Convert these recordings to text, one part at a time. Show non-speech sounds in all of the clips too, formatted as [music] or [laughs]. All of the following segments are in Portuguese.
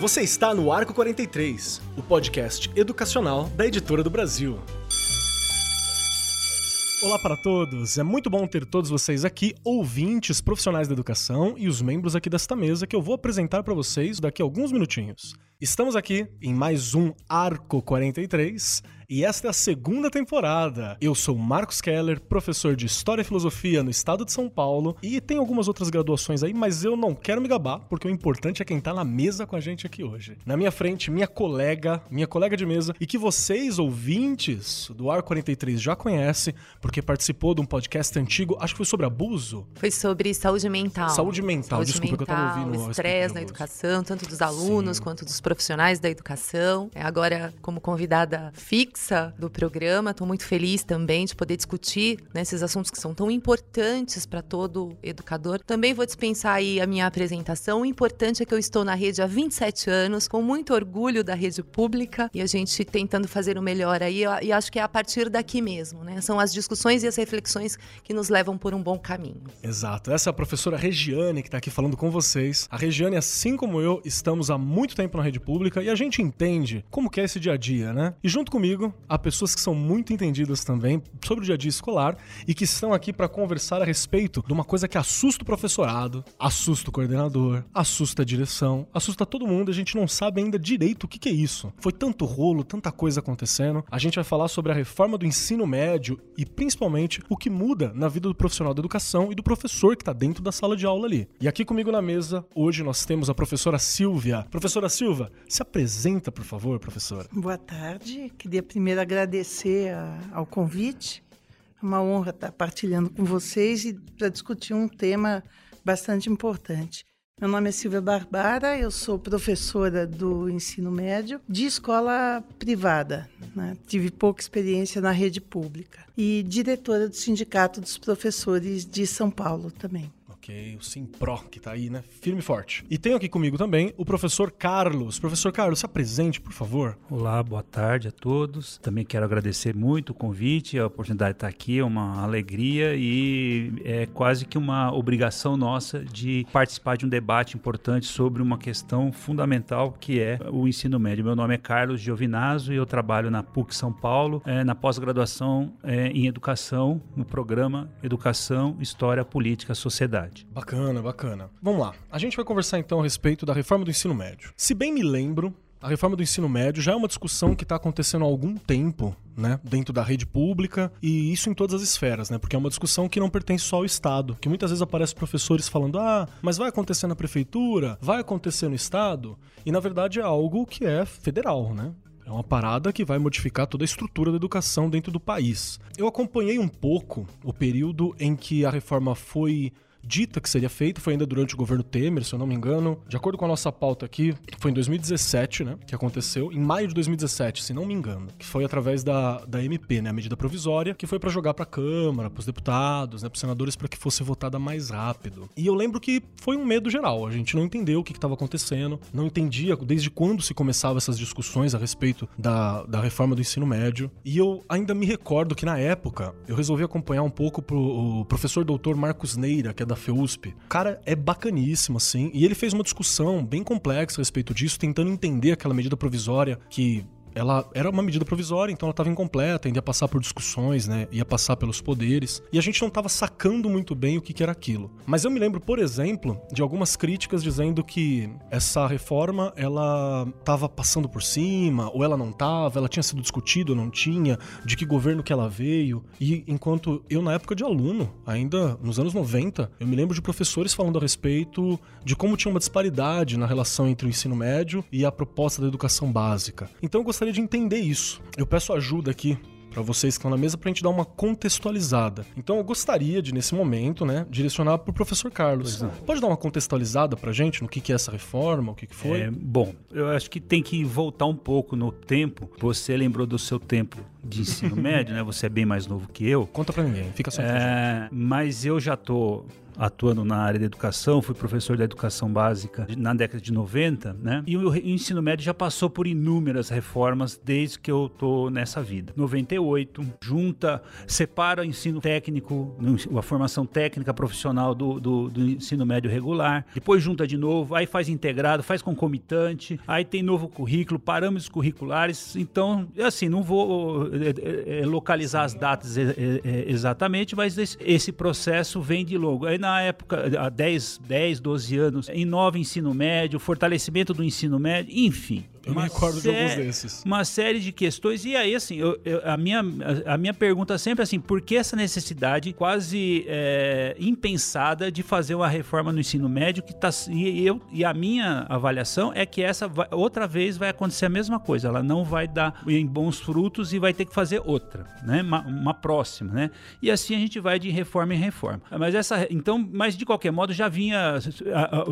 Você está no Arco 43, o podcast educacional da Editora do Brasil. Olá para todos, é muito bom ter todos vocês aqui, ouvintes, profissionais da educação e os membros aqui desta mesa que eu vou apresentar para vocês daqui a alguns minutinhos. Estamos aqui em mais um Arco 43 e esta é a segunda temporada. Eu sou Marcos Keller, professor de História e Filosofia no estado de São Paulo e tem algumas outras graduações aí, mas eu não quero me gabar, porque o importante é quem tá na mesa com a gente aqui hoje. Na minha frente, minha colega, minha colega de mesa e que vocês, ouvintes do Ar 43, já conhecem, porque participou de um podcast antigo, acho que foi sobre abuso. Foi sobre saúde mental. Saúde mental, saúde desculpa mental, que eu tava ouvindo. estresse na educação, tanto dos alunos Sim. quanto dos profissionais da educação. É, Agora, como convidada fixa do programa, estou muito feliz também de poder discutir né, esses assuntos que são tão importantes para todo educador. Também vou dispensar aí a minha apresentação. O importante é que eu estou na rede há 27 anos, com muito orgulho da rede pública e a gente tentando fazer o melhor aí. E acho que é a partir daqui mesmo, né? São as discussões e as reflexões que nos levam por um bom caminho. Exato. Essa é a professora Regiane que está aqui falando com vocês. A Regiane, assim como eu, estamos há muito tempo na rede pública e a gente entende como que é esse dia a dia, né? E junto comigo, há pessoas que são muito entendidas também sobre o dia a dia escolar e que estão aqui para conversar a respeito de uma coisa que assusta o professorado, assusta o coordenador, assusta a direção, assusta todo mundo. A gente não sabe ainda direito o que, que é isso. Foi tanto rolo, tanta coisa acontecendo. A gente vai falar sobre a reforma do ensino médio e principalmente o que muda na vida do profissional da educação e do professor que está dentro da sala de aula ali. E aqui comigo na mesa, hoje nós temos a professora Silvia. Professora Silva, se apresenta, por favor, professora. Boa tarde. Queria primeiro agradecer a- ao convite. É uma honra estar partilhando com vocês e para discutir um tema bastante importante. Meu nome é Silvia Barbara, eu sou professora do ensino médio de escola privada. né? Tive pouca experiência na rede pública. E diretora do Sindicato dos Professores de São Paulo também. Ok, o Simpro, que tá aí, né? Firme e forte. E tenho aqui comigo também o professor Carlos. Professor Carlos, se apresente, por favor. Olá, boa tarde a todos. Também quero agradecer muito o convite, a oportunidade de estar aqui, é uma alegria e é quase que uma obrigação nossa de participar de um debate importante sobre uma questão fundamental que é o ensino médio. Meu nome é Carlos Giovinazzo e eu trabalho na PUC São Paulo, eh, na pós-graduação eh, em Educação, no programa Educação, História, Política, Sociedade. Bacana, bacana. Vamos lá. A gente vai conversar então a respeito da reforma do ensino médio. Se bem me lembro, a reforma do ensino médio já é uma discussão que está acontecendo há algum tempo, né, dentro da rede pública e isso em todas as esferas, né, porque é uma discussão que não pertence só ao Estado, que muitas vezes aparece professores falando, ah, mas vai acontecer na prefeitura, vai acontecer no Estado, e na verdade é algo que é federal, né. É uma parada que vai modificar toda a estrutura da educação dentro do país. Eu acompanhei um pouco o período em que a reforma foi dita que seria feita, foi ainda durante o governo Temer, se eu não me engano. De acordo com a nossa pauta aqui, foi em 2017, né, que aconteceu, em maio de 2017, se não me engano, que foi através da, da MP, né, a medida provisória, que foi pra jogar pra Câmara, pros deputados, né, pros senadores, pra que fosse votada mais rápido. E eu lembro que foi um medo geral, a gente não entendeu o que estava acontecendo, não entendia desde quando se começavam essas discussões a respeito da, da reforma do ensino médio. E eu ainda me recordo que na época eu resolvi acompanhar um pouco pro o professor doutor Marcos Neira, que é da FEUSP. O cara é bacaníssimo, assim, e ele fez uma discussão bem complexa a respeito disso, tentando entender aquela medida provisória que ela era uma medida provisória, então ela estava incompleta, ainda ia passar por discussões, né? Ia passar pelos poderes. E a gente não estava sacando muito bem o que, que era aquilo. Mas eu me lembro, por exemplo, de algumas críticas dizendo que essa reforma ela estava passando por cima, ou ela não estava, ela tinha sido discutida ou não tinha, de que governo que ela veio. E enquanto eu, na época de aluno, ainda nos anos 90, eu me lembro de professores falando a respeito de como tinha uma disparidade na relação entre o ensino médio e a proposta da educação básica. Então eu gostaria de entender isso. Eu peço ajuda aqui para vocês que estão na mesa pra gente dar uma contextualizada. Então eu gostaria de nesse momento, né, direcionar pro professor Carlos. Pode dar uma contextualizada pra gente no que que é essa reforma, o que que foi? É, bom, eu acho que tem que voltar um pouco no tempo. Você lembrou do seu tempo de ensino médio, né? Você é bem mais novo que eu. Conta pra ninguém, fica só. É, mas eu já tô atuando na área da educação, fui professor da educação básica na década de 90, né? E o ensino médio já passou por inúmeras reformas desde que eu tô nessa vida. 98, junta, separa o ensino técnico, a formação técnica profissional do, do, do ensino médio regular, depois junta de novo, aí faz integrado, faz concomitante, aí tem novo currículo, parâmetros curriculares. Então, assim, não vou localizar as datas exatamente, mas esse, processo vem de longo. Aí na época, há 10, 10, 12 anos, inova ensino médio, fortalecimento do ensino médio, enfim. Eu me recordo de alguns desses. Uma série de questões. E aí, assim, eu, eu, a, minha, a, a, minha pergunta sempre assim, por que essa necessidade quase é, impensada de fazer uma reforma no ensino médio que tá. E, eu, e a minha avaliação é que essa vai, outra vez vai acontecer a mesma coisa. Ela não vai dar em bons frutos e vai ter que fazer outra, né? Uma, uma próxima, né? E assim a gente vai de reforma em reforma. Mas essa. Então, mas de qualquer modo, já vinha,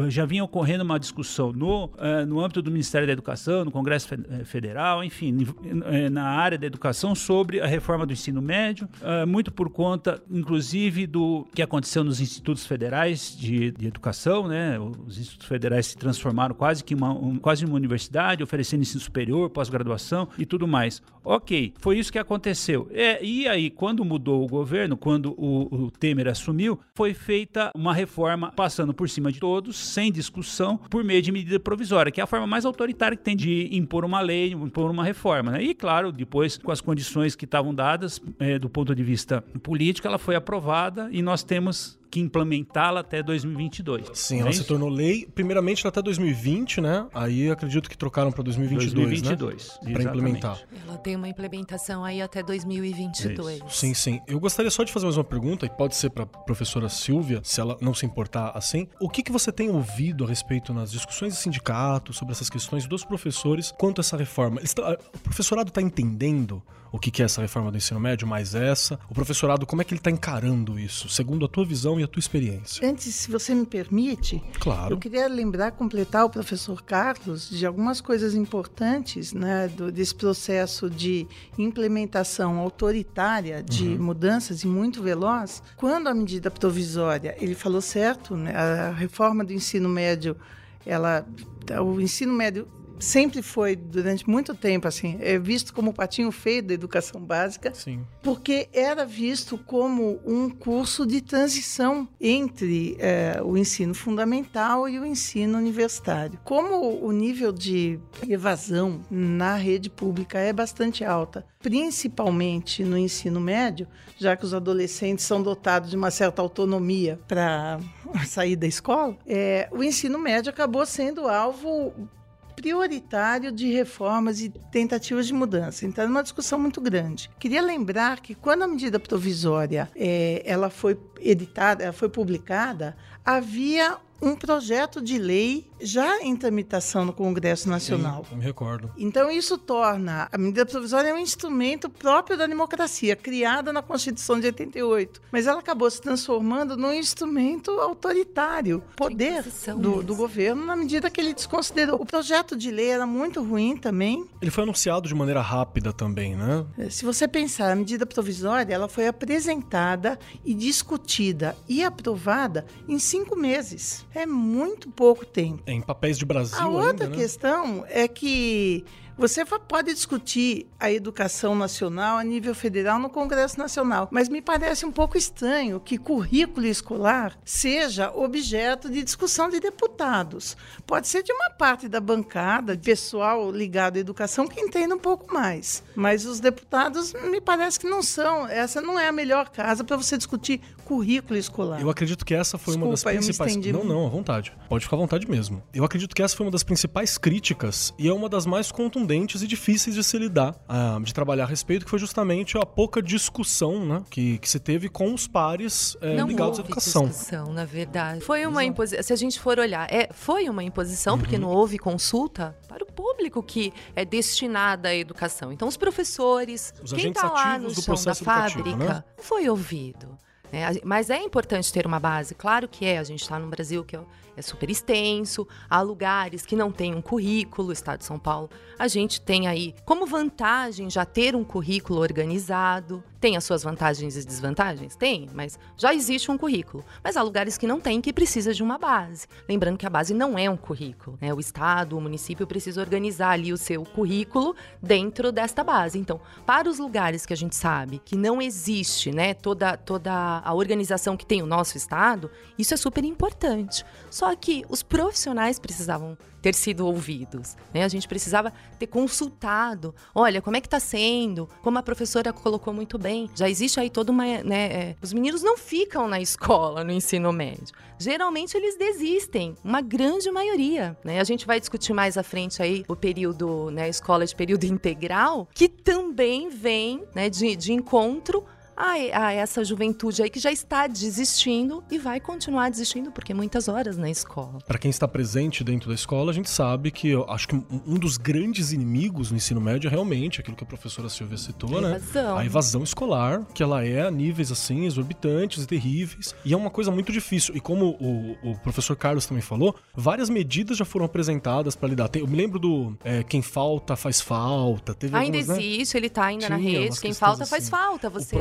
já vinha ocorrendo uma discussão no, eh, no âmbito do Ministério da Educação no Congresso eh, Federal, enfim, eh, na área da educação sobre a reforma do ensino médio, eh, muito por conta, inclusive, do que aconteceu nos institutos federais de, de educação, né? Os institutos federais se transformaram quase que uma, um, quase uma universidade, oferecendo ensino superior, pós-graduação e tudo mais. Ok, foi isso que aconteceu. É, e aí, quando mudou o governo, quando o, o Temer assumiu, foi feita uma reforma passando por cima de todos, sem discussão, por meio de medida provisória, que é a forma mais autoritária que tem de impor uma lei, impor uma reforma. Né? E, claro, depois, com as condições que estavam dadas é, do ponto de vista político, ela foi aprovada e nós temos que implementá-la até 2022. Sim, é ela isso? se tornou lei, primeiramente até 2020, né? Aí acredito que trocaram para 2022, 2022, né? Para implementar. Ela tem uma implementação aí até 2022. Isso. Sim, sim. Eu gostaria só de fazer mais uma pergunta, e pode ser para a professora Silvia, se ela não se importar assim. O que, que você tem ouvido a respeito nas discussões de sindicato sobre essas questões dos professores quanto a essa reforma? o professorado está entendendo o que é essa reforma do ensino médio, mais essa? O professorado, como é que ele está encarando isso, segundo a tua visão e a tua experiência? Antes, se você me permite, claro. eu queria lembrar, completar o professor Carlos de algumas coisas importantes né, do, desse processo de implementação autoritária de uhum. mudanças e muito veloz. Quando a medida provisória, ele falou certo, né, a reforma do ensino médio, ela, o ensino médio sempre foi, durante muito tempo, assim, é visto como o patinho feio da educação básica, Sim. porque era visto como um curso de transição entre é, o ensino fundamental e o ensino universitário. Como o nível de evasão na rede pública é bastante alta, principalmente no ensino médio, já que os adolescentes são dotados de uma certa autonomia para [laughs] sair da escola, é, o ensino médio acabou sendo alvo prioritário de reformas e tentativas de mudança. Então, é uma discussão muito grande. Queria lembrar que quando a medida provisória é, ela foi editada, ela foi publicada, havia um projeto de lei já em tramitação no Congresso Nacional. Sim, eu me recordo. Então isso torna a medida provisória um instrumento próprio da democracia, criada na Constituição de 88, mas ela acabou se transformando num instrumento autoritário, poder do, do, governo na medida que ele desconsiderou. O projeto de lei era muito ruim também. Ele foi anunciado de maneira rápida também, né? É, se você pensar, a medida provisória ela foi apresentada e discutida e aprovada em cinco meses. É muito pouco tempo. Em papéis de Brasil. A outra ainda, né? questão é que você pode discutir a educação nacional a nível federal no Congresso Nacional, mas me parece um pouco estranho que currículo escolar seja objeto de discussão de deputados. Pode ser de uma parte da bancada, pessoal ligado à educação, que entenda um pouco mais. Mas os deputados me parece que não são. Essa não é a melhor casa para você discutir currículo escolar. Eu acredito que essa foi Desculpa, uma das principais. não, não, à vontade. Pode ficar à vontade mesmo. Eu acredito que essa foi uma das principais críticas e é uma das mais contundentes e difíceis de se lidar, uh, de trabalhar a respeito, que foi justamente a pouca discussão né, que, que se teve com os pares é, ligados à educação. discussão, na verdade. Foi uma imposição, se a gente for olhar, é, foi uma imposição, uhum. porque não houve consulta para o público que é destinada à educação. Então, os professores, os quem está lá no chão da fábrica, né? foi ouvido. Né? Mas é importante ter uma base, claro que é. A gente está num Brasil que é é super extenso, há lugares que não têm um currículo, o Estado de São Paulo. A gente tem aí como vantagem já ter um currículo organizado. Tem as suas vantagens e desvantagens? Tem, mas já existe um currículo. Mas há lugares que não tem, que precisa de uma base. Lembrando que a base não é um currículo. Né? O Estado, o município precisa organizar ali o seu currículo dentro desta base. Então, para os lugares que a gente sabe que não existe né, toda, toda a organização que tem o nosso Estado, isso é super importante. Só que os profissionais precisavam ter sido ouvidos. Né? A gente precisava ter consultado. Olha, como é que está sendo? Como a professora colocou muito bem. Já existe aí toda uma. Né, é, os meninos não ficam na escola, no ensino médio. Geralmente eles desistem, uma grande maioria. Né? A gente vai discutir mais à frente aí o período, né, escola de período [laughs] integral, que também vem né, de, de encontro a, a, essa juventude aí que já está desistindo e vai continuar desistindo porque muitas horas na escola. Para quem está presente dentro da escola, a gente sabe que eu acho que um dos grandes inimigos no ensino médio é realmente aquilo que a professora Silvia citou, a né? Evasão. A evasão escolar, que ela é a níveis assim exorbitantes e terríveis, e é uma coisa muito difícil. E como o, o professor Carlos também falou, várias medidas já foram apresentadas para lidar. Eu me lembro do é, quem falta faz falta. Teve ainda algumas, existe, né? ele está ainda Tinha na rede. Quem falta assim. faz falta. Você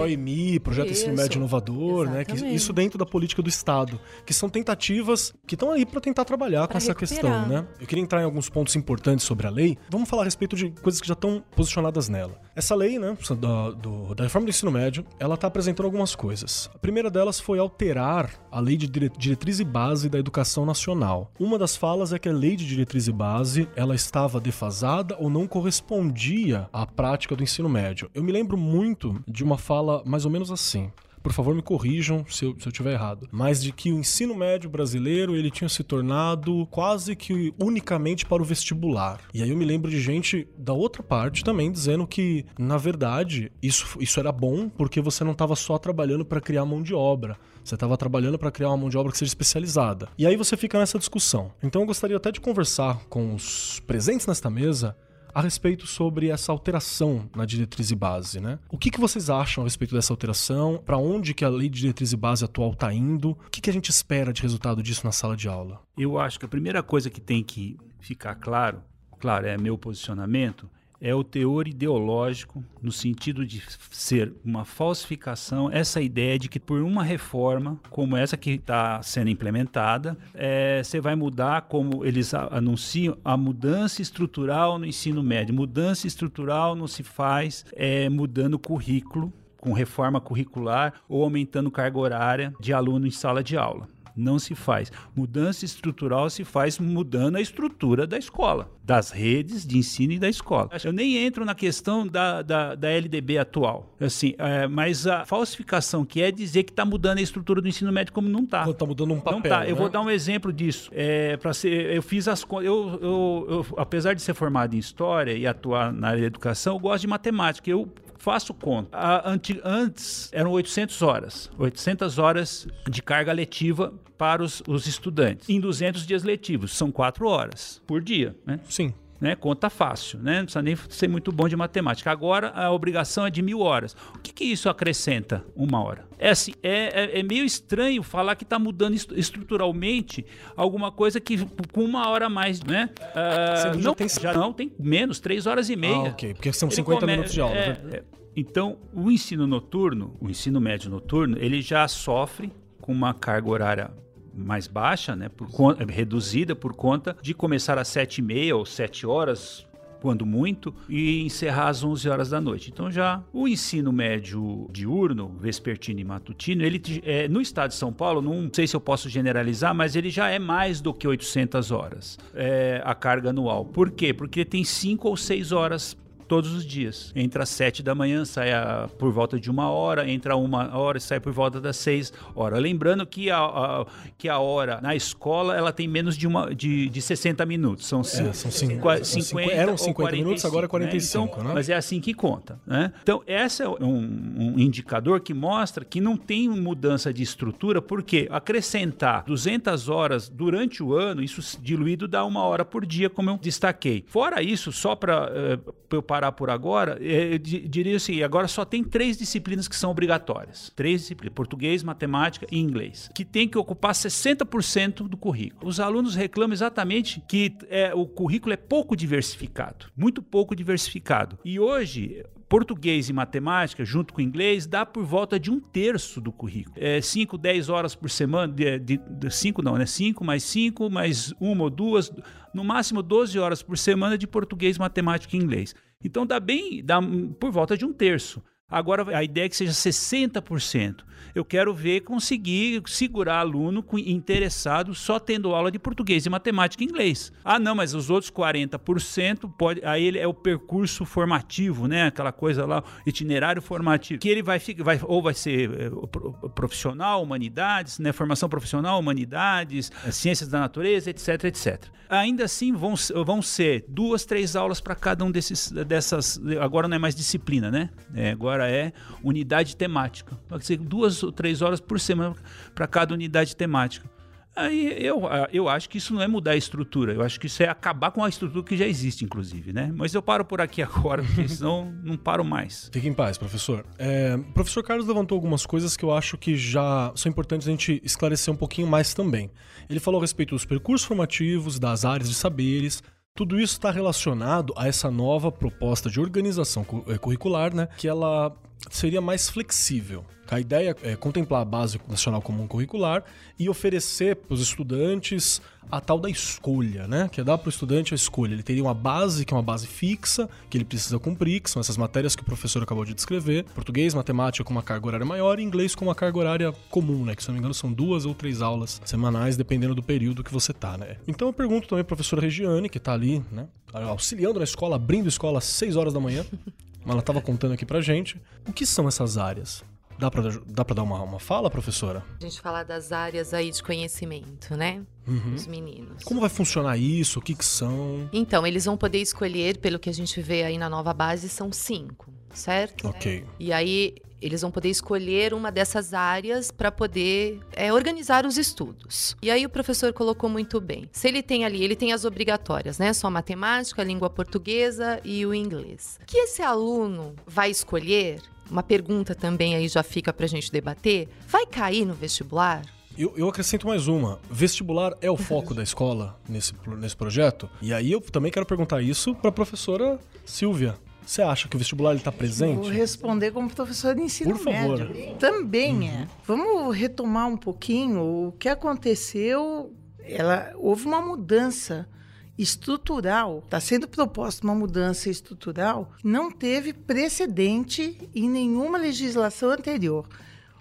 projeto isso, Ensino Médio Inovador, né? Que, isso dentro da política do Estado, que são tentativas que estão aí para tentar trabalhar pra com essa questão, né? Eu queria entrar em alguns pontos importantes sobre a lei. Vamos falar a respeito de coisas que já estão posicionadas nela. Essa lei, né, da, do, da reforma do ensino médio, ela está apresentando algumas coisas. A primeira delas foi alterar a lei de diretriz e base da educação nacional. Uma das falas é que a lei de diretriz e base ela estava defasada ou não correspondia à prática do ensino médio. Eu me lembro muito de uma fala mais ou menos assim por favor me corrijam se eu, se eu tiver errado, mas de que o ensino médio brasileiro ele tinha se tornado quase que unicamente para o vestibular. E aí eu me lembro de gente da outra parte também dizendo que, na verdade, isso, isso era bom porque você não estava só trabalhando para criar mão de obra, você estava trabalhando para criar uma mão de obra que seja especializada. E aí você fica nessa discussão. Então eu gostaria até de conversar com os presentes nesta mesa a respeito sobre essa alteração na diretriz e base, né? O que, que vocês acham a respeito dessa alteração? Para onde que a lei de diretriz e base atual está indo? O que, que a gente espera de resultado disso na sala de aula? Eu acho que a primeira coisa que tem que ficar claro, claro, é meu posicionamento, é o teor ideológico, no sentido de ser uma falsificação, essa ideia de que por uma reforma como essa que está sendo implementada, é, você vai mudar, como eles anunciam, a mudança estrutural no ensino médio. Mudança estrutural não se faz é, mudando o currículo, com reforma curricular ou aumentando carga horária de aluno em sala de aula não se faz. Mudança estrutural se faz mudando a estrutura da escola, das redes de ensino e da escola. Eu nem entro na questão da, da, da LDB atual, assim, é, mas a falsificação que é dizer que está mudando a estrutura do ensino médio como não está. Está mudando um papel. Não tá. Né? Eu vou dar um exemplo disso. É, para ser, eu fiz as eu, eu, eu, apesar de ser formado em história e atuar na área da educação, eu gosto de matemática. Eu faço conta. A, antes eram 800 horas, 800 horas de carga letiva para os, os estudantes. Em 200 dias letivos, são 4 horas por dia, né? Sim. Né, conta fácil, né? não precisa nem ser muito bom de matemática. Agora a obrigação é de mil horas. O que, que isso acrescenta? Uma hora. É assim, é, é, é meio estranho falar que está mudando estruturalmente alguma coisa que com uma hora a mais, né? Uh, não, tem... já não, tem menos, três horas e meia. Ah, ok, porque são Ele 50 come... minutos de aula. É, é, então, o ensino noturno, o ensino médio noturno, ele já sofre com uma carga horária mais baixa, né, por reduzida por conta de começar às sete e meia ou sete horas, quando muito, e encerrar às 11 horas da noite. Então já o ensino médio diurno, vespertino e matutino, ele é, no estado de São Paulo, não sei se eu posso generalizar, mas ele já é mais do que 800 horas é, a carga anual. Por quê? Porque tem 5 ou 6 horas todos os dias. Entra às sete da manhã, sai a, por volta de uma hora, entra uma hora e sai por volta das seis horas. Lembrando que a, a, que a hora na escola ela tem menos de, uma, de, de 60 minutos. São, é, são, cinco, 50, são 50 Eram 50 45, minutos, agora é 45. Né? Então, né? Mas é assim que conta. Né? Então, esse é um, um indicador que mostra que não tem mudança de estrutura, porque acrescentar 200 horas durante o ano, isso diluído dá uma hora por dia, como eu destaquei. Fora isso, só para uh, eu parar por agora, é, eu diria assim, agora só tem três disciplinas que são obrigatórias. Três disciplinas, português, matemática e inglês, que tem que ocupar 60% do currículo. Os alunos reclamam exatamente que é, o currículo é pouco diversificado, muito pouco diversificado. E hoje, português e matemática, junto com inglês, dá por volta de um terço do currículo. É 5, 10 horas por semana, de 5 não, né? 5 mais 5, mais uma ou duas, no máximo 12 horas por semana de português, matemática e inglês. Então dá bem, dá por volta de um terço. Agora a ideia é que seja 60%. Eu quero ver conseguir segurar aluno interessado só tendo aula de português e matemática e inglês. Ah, não, mas os outros 40% pode, aí ele é o percurso formativo, né? Aquela coisa lá, itinerário formativo, que ele vai, vai ou vai ser é, profissional, humanidades, né? Formação profissional, humanidades, é, ciências da natureza, etc, etc. Ainda assim vão, vão ser duas, três aulas para cada um desses dessas. Agora não é mais disciplina, né? É, agora é unidade temática. Pode ser duas ou três horas por semana para cada unidade temática. Aí eu, eu acho que isso não é mudar a estrutura, eu acho que isso é acabar com a estrutura que já existe, inclusive, né? Mas eu paro por aqui [laughs] agora, porque senão não paro mais. Fique em paz, professor. É, o professor Carlos levantou algumas coisas que eu acho que já são importantes a gente esclarecer um pouquinho mais também. Ele falou a respeito dos percursos formativos, das áreas de saberes, tudo isso está relacionado a essa nova proposta de organização é, curricular, né? Que ela seria mais flexível. A ideia é contemplar a base nacional comum curricular e oferecer para os estudantes a tal da escolha, né? Que é dar para o estudante a escolha. Ele teria uma base, que é uma base fixa, que ele precisa cumprir, que são essas matérias que o professor acabou de descrever. Português, matemática com uma carga horária maior e inglês com uma carga horária comum, né? Que se não me engano são duas ou três aulas semanais, dependendo do período que você tá, né? Então eu pergunto também à professora Regiane, que está ali, né? Auxiliando na escola, abrindo escola às 6 horas da manhã. Ela estava contando aqui pra gente. O que são essas áreas? Dá pra, dá pra dar uma, uma fala, professora? A gente fala das áreas aí de conhecimento, né? Uhum. Os meninos. Como vai funcionar isso? O que, que são? Então, eles vão poder escolher, pelo que a gente vê aí na nova base, são cinco, certo? Ok. E aí, eles vão poder escolher uma dessas áreas para poder é, organizar os estudos. E aí o professor colocou muito bem. Se ele tem ali, ele tem as obrigatórias, né? Só matemática, língua portuguesa e o inglês. O que esse aluno vai escolher? Uma pergunta também aí já fica para a gente debater. Vai cair no vestibular? Eu, eu, acrescento mais uma. Vestibular é o foco da escola nesse, nesse projeto? E aí eu também quero perguntar isso para a professora Silvia. Você acha que o vestibular está presente? Vou responder como professor de ensino Por favor. médio. Também uhum. é. Vamos retomar um pouquinho o que aconteceu. Ela, houve uma mudança estrutural, está sendo proposta uma mudança estrutural não teve precedente em nenhuma legislação anterior.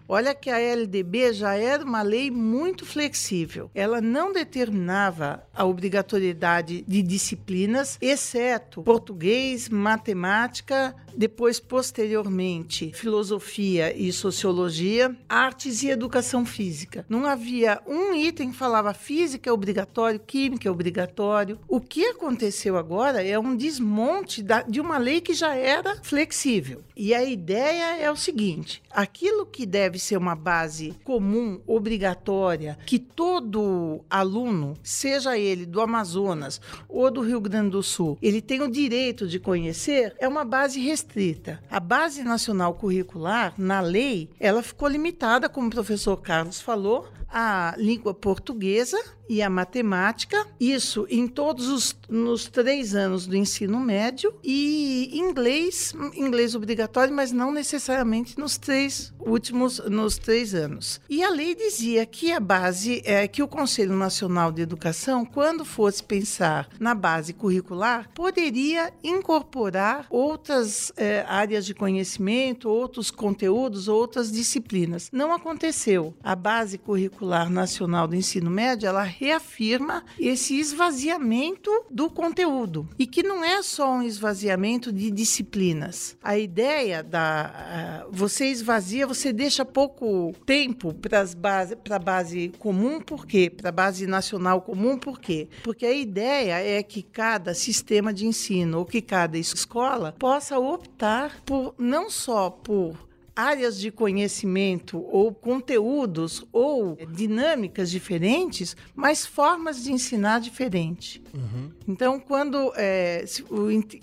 Olha que a LDB já era uma lei muito flexível. Ela não determinava a obrigatoriedade de disciplinas, exceto português, matemática, depois, posteriormente, filosofia e sociologia, artes e educação física. Não havia um item que falava física é obrigatório, química é obrigatório. O que aconteceu agora é um desmonte da, de uma lei que já era flexível. E a ideia é o seguinte: aquilo que deve ser uma base comum, obrigatória, que todo aluno, seja ele do Amazonas ou do Rio Grande do Sul, ele tem o direito de conhecer, é uma base restrita restrita. A base nacional curricular, na lei, ela ficou limitada, como o professor Carlos falou, à língua portuguesa e a matemática, isso em todos os nos três anos do ensino médio, e inglês, inglês obrigatório, mas não necessariamente nos três últimos, nos três anos. E a lei dizia que a base, é, que o Conselho Nacional de Educação, quando fosse pensar na base curricular, poderia incorporar outras é, áreas de conhecimento, outros conteúdos, outras disciplinas. Não aconteceu. A base curricular nacional do ensino médio, ela reafirma esse esvaziamento do conteúdo e que não é só um esvaziamento de disciplinas. A ideia da você esvazia, você deixa pouco tempo para base, a base comum, por quê? Para a base nacional comum, por quê? Porque a ideia é que cada sistema de ensino ou que cada escola possa por não só por áreas de conhecimento ou conteúdos ou dinâmicas diferentes, mas formas de ensinar diferente. Uhum. Então, quando é,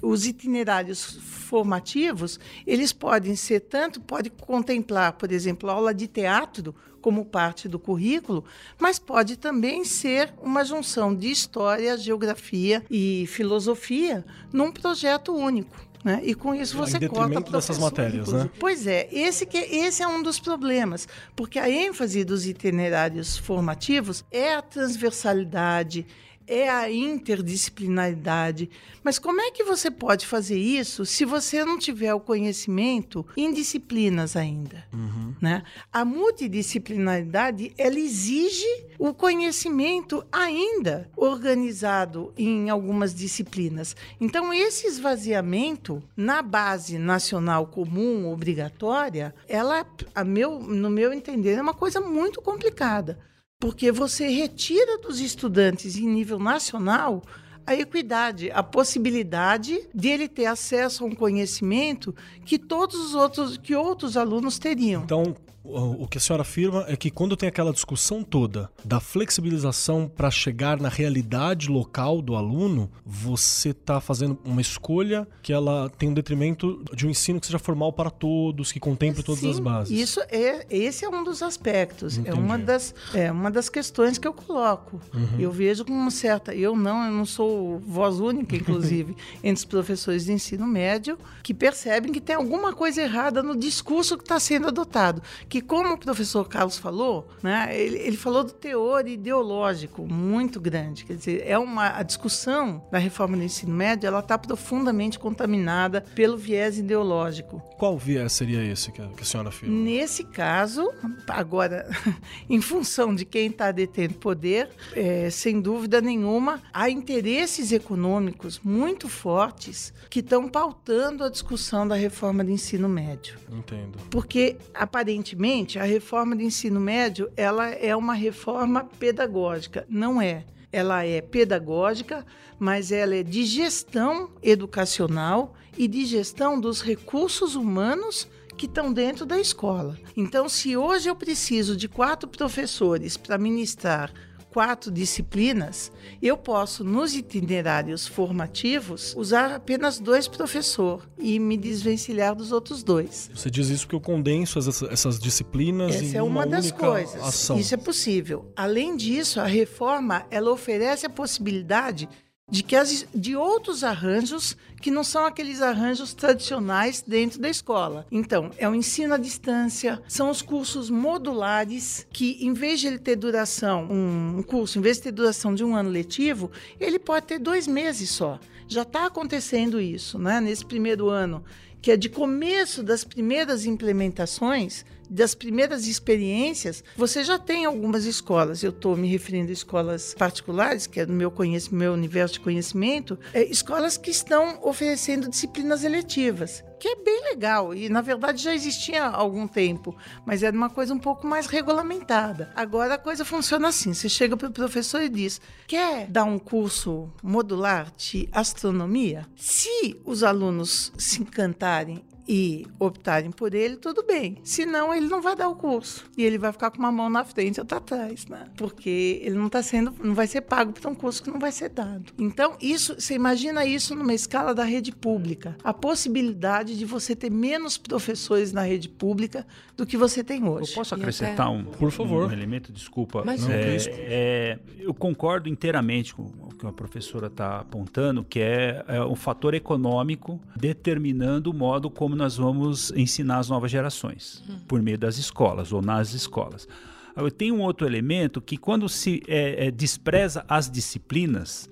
os itinerários formativos, eles podem ser tanto, pode contemplar, por exemplo, aula de teatro como parte do currículo, mas pode também ser uma junção de história, geografia e filosofia num projeto único. Né? E com isso você em corta dessas matérias, né? Pois é, esse, que, esse é um dos problemas, porque a ênfase dos itinerários formativos é a transversalidade, é a interdisciplinaridade. Mas como é que você pode fazer isso se você não tiver o conhecimento em disciplinas ainda? Uhum. Né? A multidisciplinaridade ela exige o conhecimento ainda organizado em algumas disciplinas. Então, esse esvaziamento na base nacional comum obrigatória, ela, a meu, no meu entender, é uma coisa muito complicada porque você retira dos estudantes em nível nacional a equidade, a possibilidade de ele ter acesso a um conhecimento que todos os outros que outros alunos teriam. Então, o que a senhora afirma é que quando tem aquela discussão toda da flexibilização para chegar na realidade local do aluno, você está fazendo uma escolha que ela tem um detrimento de um ensino que seja formal para todos, que contemple todas Sim, as bases. Isso é, esse é um dos aspectos, Entendi. é uma das, é uma das questões que eu coloco. Uhum. Eu vejo com uma certa, eu não, eu não sou voz única, inclusive, [laughs] entre os professores de ensino médio, que percebem que tem alguma coisa errada no discurso que está sendo adotado que, como o professor Carlos falou, né, ele, ele, falou do teor ideológico muito grande. Quer dizer, é uma, a discussão da reforma do ensino médio ela está profundamente contaminada pelo viés ideológico. Qual viés seria esse que a, que a senhora afirma? Nesse caso, agora, [laughs] em função de quem está detendo poder, é, sem dúvida nenhuma, há interesses econômicos muito fortes que estão pautando a discussão da reforma do ensino médio. Entendo. Porque, aparentemente, a reforma do ensino médio ela é uma reforma pedagógica. Não é. Ela é pedagógica, mas ela é de gestão educacional e de gestão dos recursos humanos que estão dentro da escola. Então, se hoje eu preciso de quatro professores para ministrar quatro disciplinas, eu posso, nos itinerários formativos, usar apenas dois professores e me desvencilhar dos outros dois. Você diz isso porque eu condenso essas, essas disciplinas Essa em é uma, uma das coisas. Ação. Isso é possível. Além disso, a reforma ela oferece a possibilidade de que as, de outros arranjos que não são aqueles arranjos tradicionais dentro da escola. Então, é o ensino à distância, são os cursos modulares que, em vez de ele ter duração, um, curso, em vez de ter duração de um ano letivo, ele pode ter dois meses só. Já está acontecendo isso, né? Nesse primeiro ano, que é de começo das primeiras implementações, das primeiras experiências, você já tem algumas escolas. Eu estou me referindo a escolas particulares, que é do meu, conhecimento, meu universo de conhecimento, é, escolas que estão oferecendo disciplinas eletivas, que é bem legal e na verdade já existia há algum tempo, mas era uma coisa um pouco mais regulamentada. Agora a coisa funciona assim: você chega para o professor e diz, quer dar um curso modular de astronomia? Se os alunos se encantarem e optarem por ele, tudo bem. Senão, ele não vai dar o curso. E ele vai ficar com uma mão na frente e outra atrás, né? Porque ele não está sendo, não vai ser pago por um curso que não vai ser dado. Então, isso, você imagina isso numa escala da rede pública. A possibilidade de você ter menos professores na rede pública do que você tem hoje. Eu posso acrescentar um, por favor, um elemento, desculpa. Mas, é, é, eu concordo inteiramente com o que a professora está apontando, que é, é o fator econômico determinando o modo como como nós vamos ensinar as novas gerações, uhum. por meio das escolas ou nas escolas. Agora, tem um outro elemento que, quando se é, é, despreza as disciplinas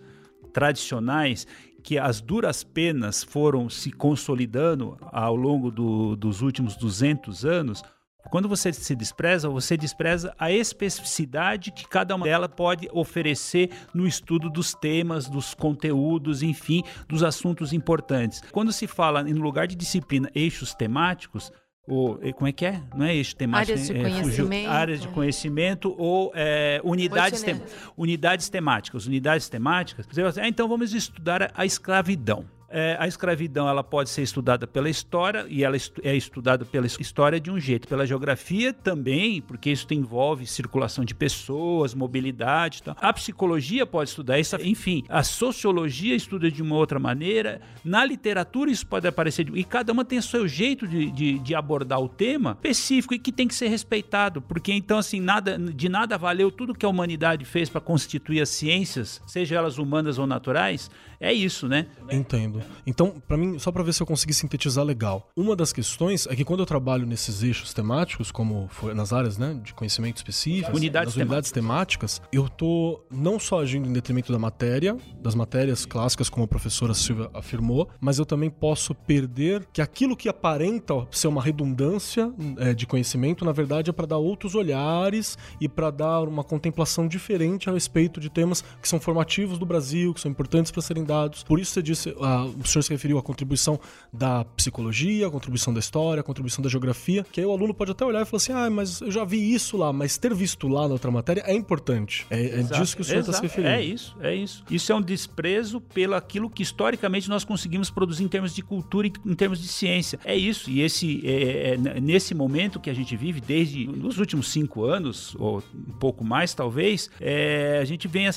tradicionais, que as duras penas foram se consolidando ao longo do, dos últimos 200 anos, quando você se despreza, você despreza a especificidade que cada uma delas pode oferecer no estudo dos temas, dos conteúdos, enfim, dos assuntos importantes. Quando se fala em lugar de disciplina eixos temáticos, ou, como é que é? Não é eixo temático? Áreas de é, conhecimento. áreas de conhecimento ou é, unidades, te, unidades temáticas. Unidades temáticas. Você vai dizer, ah, então vamos estudar a escravidão. É, a escravidão ela pode ser estudada pela história e ela é estudada pela história de um jeito, pela geografia também, porque isso envolve circulação de pessoas, mobilidade, tal. a psicologia pode estudar isso, enfim, a sociologia estuda de uma outra maneira, na literatura isso pode aparecer e cada uma tem o seu jeito de, de, de abordar o tema específico e que tem que ser respeitado, porque então assim nada de nada valeu tudo que a humanidade fez para constituir as ciências, seja elas humanas ou naturais, é isso, né? Entendo. Então, para mim, só para ver se eu consegui sintetizar legal. Uma das questões é que quando eu trabalho nesses eixos temáticos, como foi nas áreas, né, de conhecimento específico, unidades, nas unidades temáticas, eu tô não só agindo em detrimento da matéria, das matérias clássicas, como a professora Silvia afirmou, mas eu também posso perder que aquilo que aparenta ser uma redundância é, de conhecimento, na verdade, é para dar outros olhares e para dar uma contemplação diferente a respeito de temas que são formativos do Brasil, que são importantes para serem dados. Por isso você disse, uh, o senhor se referiu à contribuição da psicologia, a contribuição da história, a contribuição da geografia, que aí o aluno pode até olhar e falar assim, ah, mas eu já vi isso lá, mas ter visto lá na outra matéria é importante. É, é disso que o senhor está se referindo. É isso, é isso. Isso é um desprezo pelo aquilo que historicamente nós conseguimos produzir em termos de cultura e em termos de ciência. É isso. E esse, é, é, nesse momento que a gente vive, desde nos últimos cinco anos, ou um pouco mais talvez, é, a gente vem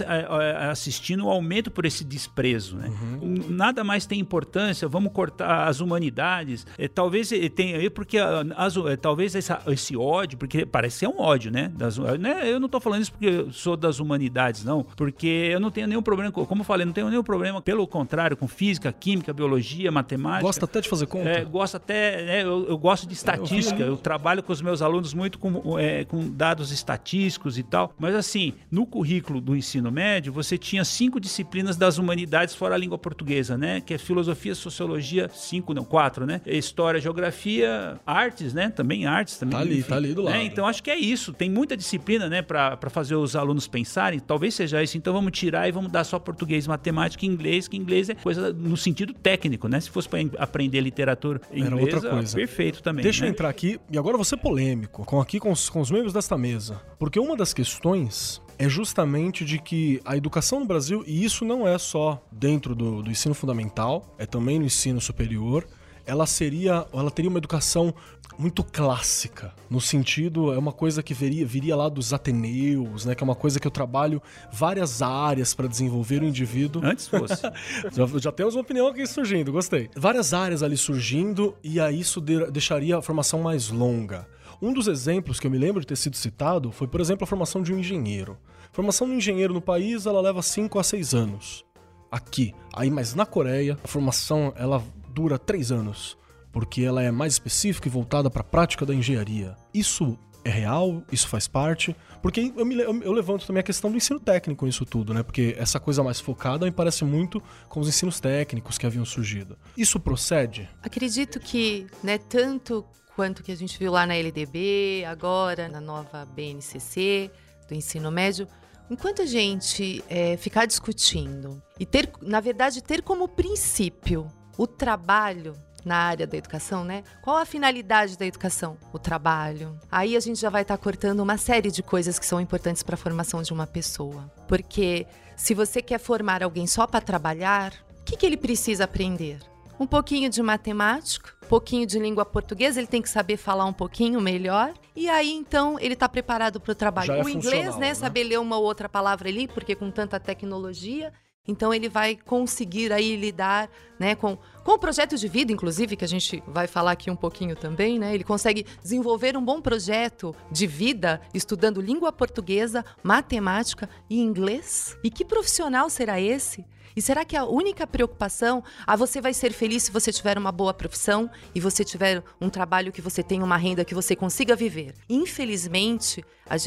assistindo um aumento por esse desprezo. Né? Uhum. Nada mais tem importância, vamos cortar as humanidades. É, talvez tenha, porque as, talvez essa, esse ódio, porque parece ser um ódio, né? Das, né? Eu não estou falando isso porque eu sou das humanidades, não, porque eu não tenho nenhum problema, como eu falei, não tenho nenhum problema, pelo contrário, com física, química, biologia, matemática. Gosta até de fazer conta? É, gosto até, né, eu, eu, gosto de estatística, eu, eu, trabalho com os meus alunos muito com, é, com dados estatísticos e tal, mas assim, no currículo do ensino médio, você tinha cinco disciplinas das humanidades fora a língua portuguesa, né? Que é filosofia, sociologia, cinco, não, quatro, né? História, geografia, artes, né? Também artes também. Tá ali, enfim, tá ali do lado. Né? Então acho que é isso. Tem muita disciplina, né? Para fazer os alunos pensarem. Talvez seja isso. Então vamos tirar e vamos dar só português, matemática e inglês, que inglês é coisa no sentido técnico, né? Se fosse para aprender literatura inglesa, Era outra coisa. perfeito também. Deixa né? eu entrar aqui, e agora vou ser polêmico, com aqui com os, com os membros desta mesa. Porque uma das questões é justamente de que a educação no Brasil, e isso não é só dentro do, do ensino fundamental, é também no ensino superior, ela seria, ela teria uma educação muito clássica, no sentido é uma coisa que viria, viria lá dos Ateneus, né, que é uma coisa que eu trabalho várias áreas para desenvolver o indivíduo. Antes fosse. [laughs] já, já temos uma opinião aqui surgindo, gostei. Várias áreas ali surgindo e aí isso de, deixaria a formação mais longa. Um dos exemplos que eu me lembro de ter sido citado foi, por exemplo, a formação de um engenheiro. A formação de um engenheiro no país, ela leva 5 a 6 anos. Aqui. Aí, mas na Coreia, a formação ela dura 3 anos, porque ela é mais específica e voltada para a prática da engenharia. Isso é real, isso faz parte. Porque eu, me, eu, levanto também a questão do ensino técnico nisso tudo, né? Porque essa coisa mais focada me parece muito com os ensinos técnicos que haviam surgido. Isso procede? Acredito que, né, tanto quanto que a gente viu lá na LDB, agora na nova BNCC do ensino médio, enquanto a gente é, ficar discutindo e ter, na verdade, ter como princípio o trabalho na área da educação, né? Qual a finalidade da educação? O trabalho. Aí a gente já vai estar tá cortando uma série de coisas que são importantes para a formação de uma pessoa. Porque se você quer formar alguém só para trabalhar, o que, que ele precisa aprender? Um pouquinho de matemática, um pouquinho de língua portuguesa, ele tem que saber falar um pouquinho melhor. E aí, então, ele está preparado para o trabalho. É o inglês, né, né? Saber ler uma ou outra palavra ali, porque com tanta tecnologia. Então ele vai conseguir aí lidar, né, com, com o projeto de vida, inclusive, que a gente vai falar aqui um pouquinho também, né? Ele consegue desenvolver um bom projeto de vida estudando língua portuguesa, matemática e inglês. E que profissional será esse e será que a única preocupação, ah, você vai ser feliz se você tiver uma boa profissão e você tiver um trabalho que você tenha uma renda que você consiga viver? Infelizmente,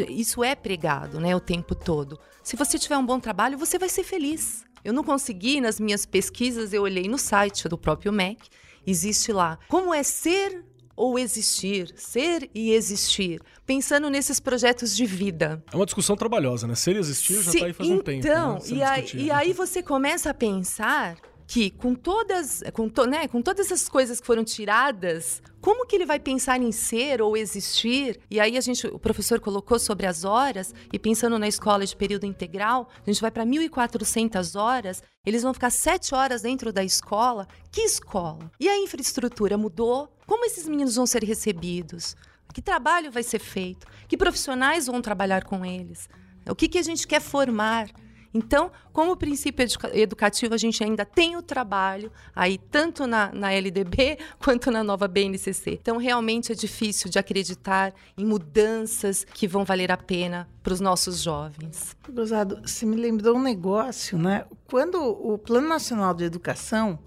isso é pregado, né, o tempo todo. Se você tiver um bom trabalho, você vai ser feliz. Eu não consegui nas minhas pesquisas, eu olhei no site do próprio MEC, existe lá como é ser ou existir, ser e existir, pensando nesses projetos de vida. É uma discussão trabalhosa, né? Ser e existir já está aí faz então, um tempo. Então, né? e, aí, e aí você começa a pensar que com todas, com, to, né, com todas essas coisas que foram tiradas, como que ele vai pensar em ser ou existir? E aí a gente, o professor colocou sobre as horas e pensando na escola de período integral, a gente vai para 1.400 horas. Eles vão ficar sete horas dentro da escola. Que escola? E a infraestrutura mudou? Como esses meninos vão ser recebidos? Que trabalho vai ser feito? Que profissionais vão trabalhar com eles? O que, que a gente quer formar? Então, como princípio educativo, a gente ainda tem o trabalho aí, tanto na, na LDB [laughs] quanto na nova BNCC. Então, realmente é difícil de acreditar em mudanças que vão valer a pena para os nossos jovens. Gozado, você me lembrou um negócio, né? Quando o Plano Nacional de Educação,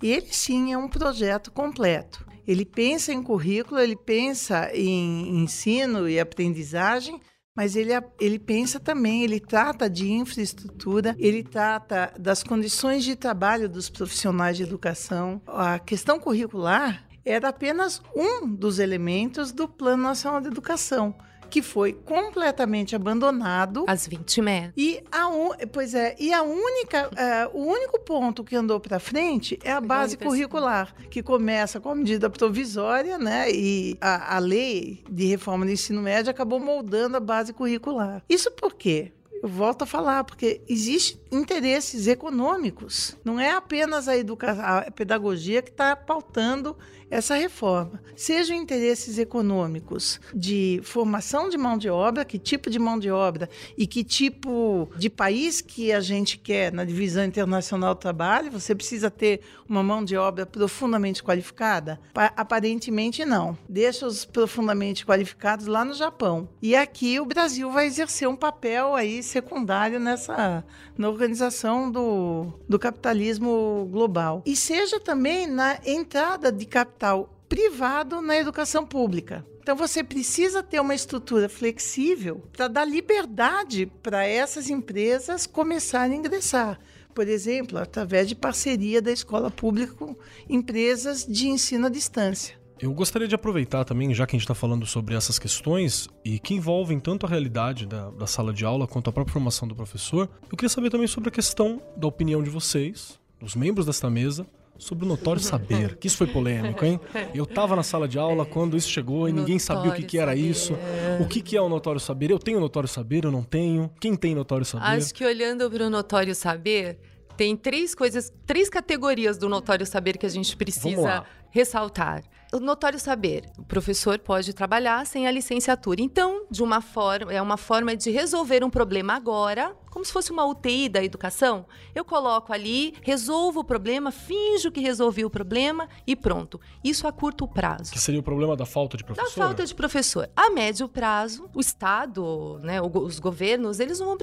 ele é um projeto completo. Ele pensa em currículo, ele pensa em ensino e aprendizagem, mas ele, ele pensa também, ele trata de infraestrutura, ele trata das condições de trabalho dos profissionais de educação. A questão curricular era apenas um dos elementos do Plano Nacional de Educação que foi completamente abandonado. Às 20 metros. E a, pois é, e a única, uh, [laughs] o único ponto que andou para frente é a base curricular, que começa com a medida provisória, né? E a, a lei de reforma do ensino médio acabou moldando a base curricular. Isso por quê? Eu volto a falar, porque existem interesses econômicos. Não é apenas a, educação, a pedagogia que está pautando essa reforma. Sejam interesses econômicos de formação de mão de obra, que tipo de mão de obra e que tipo de país que a gente quer na divisão internacional do trabalho, você precisa ter uma mão de obra profundamente qualificada? Aparentemente não. Deixa os profundamente qualificados lá no Japão. E aqui o Brasil vai exercer um papel aí secundário nessa na organização do, do capitalismo global. E seja também na entrada de capital capital privado na educação pública. Então você precisa ter uma estrutura flexível para dar liberdade para essas empresas começarem a ingressar. Por exemplo, através de parceria da escola pública com empresas de ensino à distância. Eu gostaria de aproveitar também, já que a gente está falando sobre essas questões e que envolvem tanto a realidade da, da sala de aula quanto a própria formação do professor, eu queria saber também sobre a questão da opinião de vocês, dos membros desta mesa, sobre o notório saber, que isso foi polêmico, hein? Eu estava na sala de aula quando isso chegou e ninguém sabia o que, que era isso. O que, que é o notório saber? Eu tenho notório saber, eu não tenho? Quem tem notório saber? Acho que olhando para o notório saber, tem três coisas, três categorias do notório saber que a gente precisa ressaltar. Notório saber, o professor pode trabalhar sem a licenciatura. Então, de uma forma, é uma forma de resolver um problema agora, como se fosse uma UTI da educação. Eu coloco ali, resolvo o problema, finjo que resolvi o problema e pronto. Isso a curto prazo. Que seria o problema da falta de professor? Da falta de professor. A médio prazo, o Estado, né, os governos, eles não vão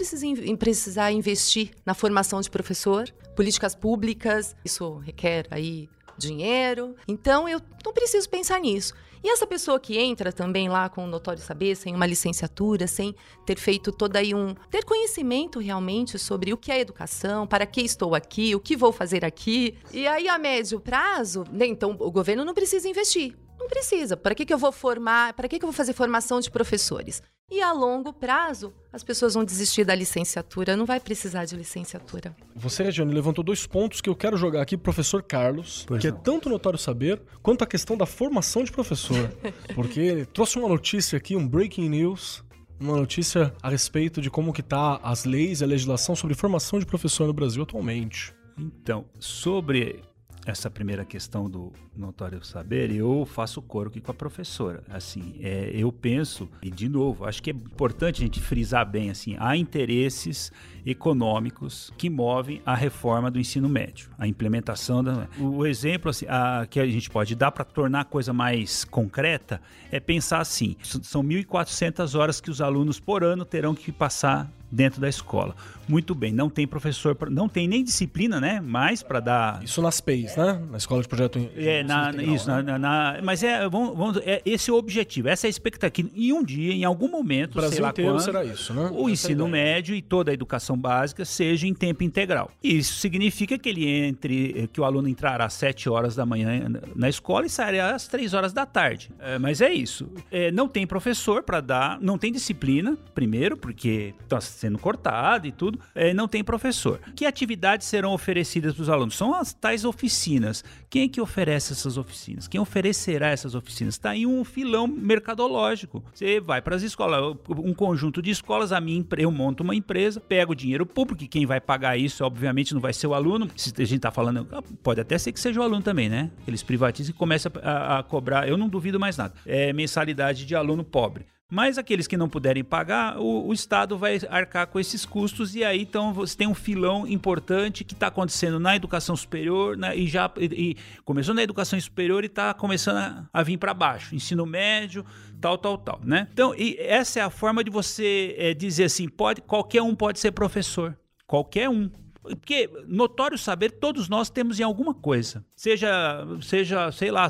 precisar investir na formação de professor, políticas públicas. Isso requer aí dinheiro. Então eu não preciso pensar nisso. E essa pessoa que entra também lá com o notório saber, sem uma licenciatura, sem ter feito todo aí um. ter conhecimento realmente sobre o que é educação, para que estou aqui, o que vou fazer aqui. E aí, a médio prazo, né, então o governo não precisa investir. Não precisa. Para que, que eu vou formar? Para que, que eu vou fazer formação de professores? E a longo prazo, as pessoas vão desistir da licenciatura, não vai precisar de licenciatura. Você, Regiane, levantou dois pontos que eu quero jogar aqui pro professor Carlos, pois que é não. é tanto notório saber, quanto a questão da formação de professor. [laughs] porque ele trouxe uma notícia aqui, um breaking news, uma notícia a respeito de como que tá as leis e a legislação sobre formação de professor no Brasil atualmente. Então, sobre essa primeira questão do notório saber, eu faço coro aqui com a professora. Assim, é, eu penso, e de novo, acho que é importante a gente frisar bem, assim, há interesses econômicos que movem a reforma do ensino médio, a implementação da... O exemplo assim, a, que a gente pode dar para tornar a coisa mais concreta é pensar assim, são 1.400 horas que os alunos por ano terão que passar dentro da escola. Muito bem, não tem professor, não tem nem disciplina, né? Mais para dar. Isso nas PEIs, né? Na escola de projeto. É, na, isso, né? na, na, mas é, vamos, vamos, é esse é o objetivo, essa é a expectativa. E um dia, em algum momento, o Brasil sei lá quando, será isso, né? O essa ensino médio e toda a educação básica seja em tempo integral. Isso significa que ele entre, que o aluno entrará às 7 horas da manhã na escola e sairá às 3 horas da tarde. É, mas é isso. É, não tem professor para dar, não tem disciplina, primeiro, porque nós sendo cortada e tudo, é, não tem professor. Que atividades serão oferecidas para os alunos? São as tais oficinas. Quem é que oferece essas oficinas? Quem oferecerá essas oficinas? Está aí um filão mercadológico. Você vai para as escolas, um conjunto de escolas, a minha eu monto uma empresa, pego o dinheiro público, e quem vai pagar isso, obviamente, não vai ser o aluno. Se a gente está falando, pode até ser que seja o aluno também, né? Eles privatizam e começam a, a cobrar, eu não duvido mais nada, é mensalidade de aluno pobre. Mas aqueles que não puderem pagar, o, o, Estado vai arcar com esses custos e aí então você tem um filão importante que está acontecendo na educação superior né, e já e, e começou na educação superior e está começando a, a vir para baixo, ensino médio, tal, tal, tal, né? Então e essa é a forma de você é, dizer assim, pode qualquer um pode ser professor, qualquer um. Porque notório saber todos nós temos em alguma coisa. Seja, seja sei lá.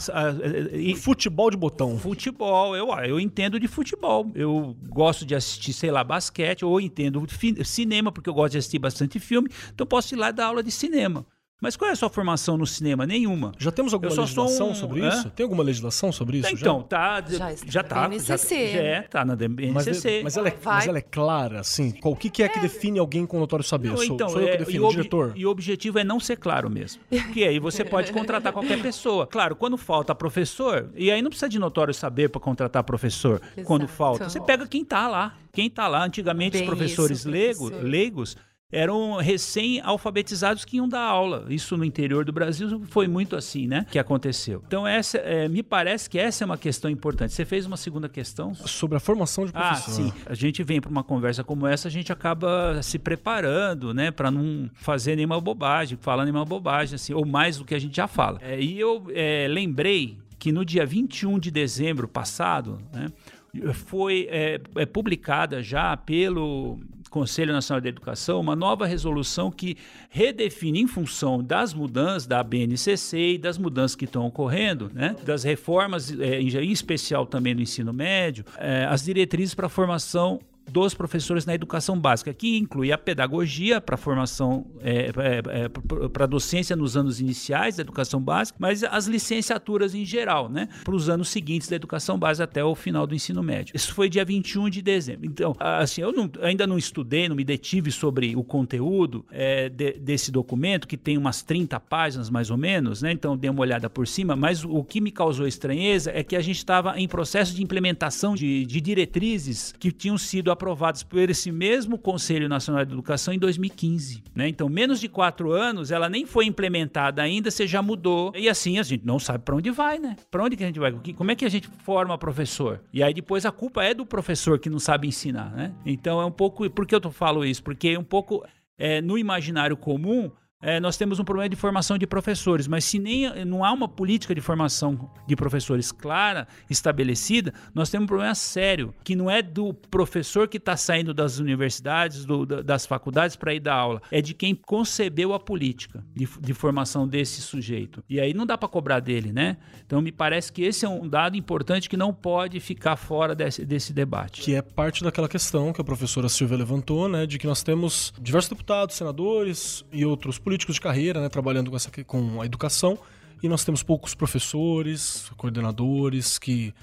E, futebol de botão. Futebol. Eu, eu entendo de futebol. Eu gosto de assistir, sei lá, basquete, ou entendo cinema, porque eu gosto de assistir bastante filme. Então posso ir lá dar aula de cinema. Mas qual é a sua formação no cinema? Nenhuma. Já temos alguma legislação um... sobre isso? Tem alguma legislação sobre isso? Então, já? tá. Já, já tá. BNCC. Já, já é, tá na BNCC. Mas, mas, ela, é, mas ela é clara, assim? Qual, o que, que é, é, que define alguém com notório saber? Não, então, sou, sou eu que é, defino, o diretor? E o objetivo é não ser claro mesmo. Porque aí você pode contratar qualquer pessoa. Claro, quando falta professor, e aí não precisa de notório saber para contratar professor Exato. quando falta. Você pega quem tá lá. Quem tá lá. Antigamente, Bem os professores isso, leigo, leigos eram recém-alfabetizados que iam dar aula. Isso no interior do Brasil foi muito assim, né? Que aconteceu. Então, essa é, me parece que essa é uma questão importante. Você fez uma segunda questão? Sobre a formação de professor. Ah, sim. A gente vem para uma conversa como essa, a gente acaba se preparando, né? Para não fazer nenhuma bobagem, falar nenhuma bobagem, assim, ou mais do que a gente já fala. É, e eu é, lembrei que no dia 21 de dezembro passado, né? Foi é, é publicada já pelo Conselho Nacional de Educação uma nova resolução que redefine, em função das mudanças da BNCC e das mudanças que estão ocorrendo, né, das reformas, é, em especial também no ensino médio, é, as diretrizes para a formação dos professores na educação básica, que inclui a pedagogia para formação, é, é, é, para docência nos anos iniciais da educação básica, mas as licenciaturas em geral, né, para os anos seguintes da educação básica até o final do ensino médio. Isso foi dia 21 de dezembro. Então, assim, eu não, ainda não estudei, não me detive sobre o conteúdo é, de, desse documento, que tem umas 30 páginas mais ou menos, né, então dei uma olhada por cima, mas o que me causou estranheza é que a gente estava em processo de implementação de, de diretrizes que tinham sido aprovados por esse mesmo Conselho Nacional de Educação em 2015. Né? Então, menos de quatro anos, ela nem foi implementada ainda, você já mudou. E assim, a gente não sabe para onde vai, né? Para onde que a gente vai? Como é que a gente forma professor? E aí depois a culpa é do professor que não sabe ensinar, né? Então é um pouco. Por que eu falo isso? Porque é um pouco é, no imaginário comum é, nós temos um problema de formação de professores, mas se nem não há uma política de formação de professores clara, estabelecida, nós temos um problema sério, que não é do professor que está saindo das universidades, do, das faculdades para ir dar aula, é de quem concebeu a política de, de formação desse sujeito. E aí não dá para cobrar dele, né? Então me parece que esse é um dado importante que não pode ficar fora desse, desse debate. Que é parte daquela questão que a professora Silvia levantou, né, de que nós temos diversos deputados, senadores e outros políticos políticos de carreira, né, trabalhando com, essa, com a educação, e nós temos poucos professores, coordenadores que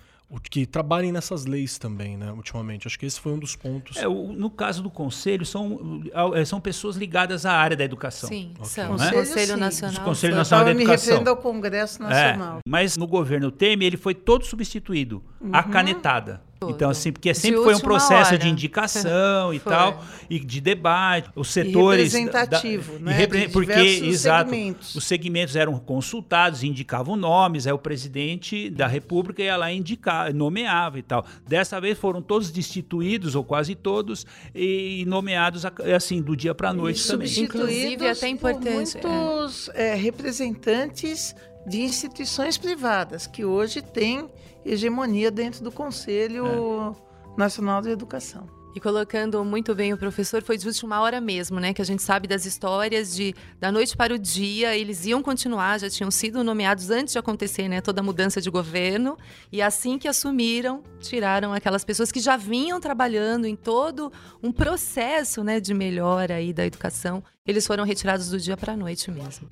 que trabalhem nessas leis também, né, ultimamente. Acho que esse foi um dos pontos. É, o, no caso do conselho, são, é, são pessoas ligadas à área da educação. Sim, okay. são. Né? Conselho Nacional. Conselho Nacional da Educação. me referindo ao Congresso Nacional. É, mas no governo Temer, ele foi todo substituído. Uhum. A canetada. Então, assim, porque sempre foi um processo hora. de [laughs] indicação e tal, e de debate, os setores. E representativo, da, né? E porque, exato, segmentos. os segmentos eram consultados, indicavam nomes, aí o presidente da República ia lá indicar, nomeava e tal. Dessa vez foram todos destituídos, ou quase todos, e nomeados assim, do dia para a noite e também. Inclusive, até importante. muitos é. É, representantes de instituições privadas que hoje têm hegemonia dentro do Conselho é. Nacional de Educação. E colocando muito bem o professor, foi justo uma hora mesmo, né? Que a gente sabe das histórias de da noite para o dia, eles iam continuar, já tinham sido nomeados antes de acontecer, né? Toda a mudança de governo. E assim que assumiram, tiraram aquelas pessoas que já vinham trabalhando em todo um processo, né? De melhora aí da educação. Eles foram retirados do dia para a noite mesmo.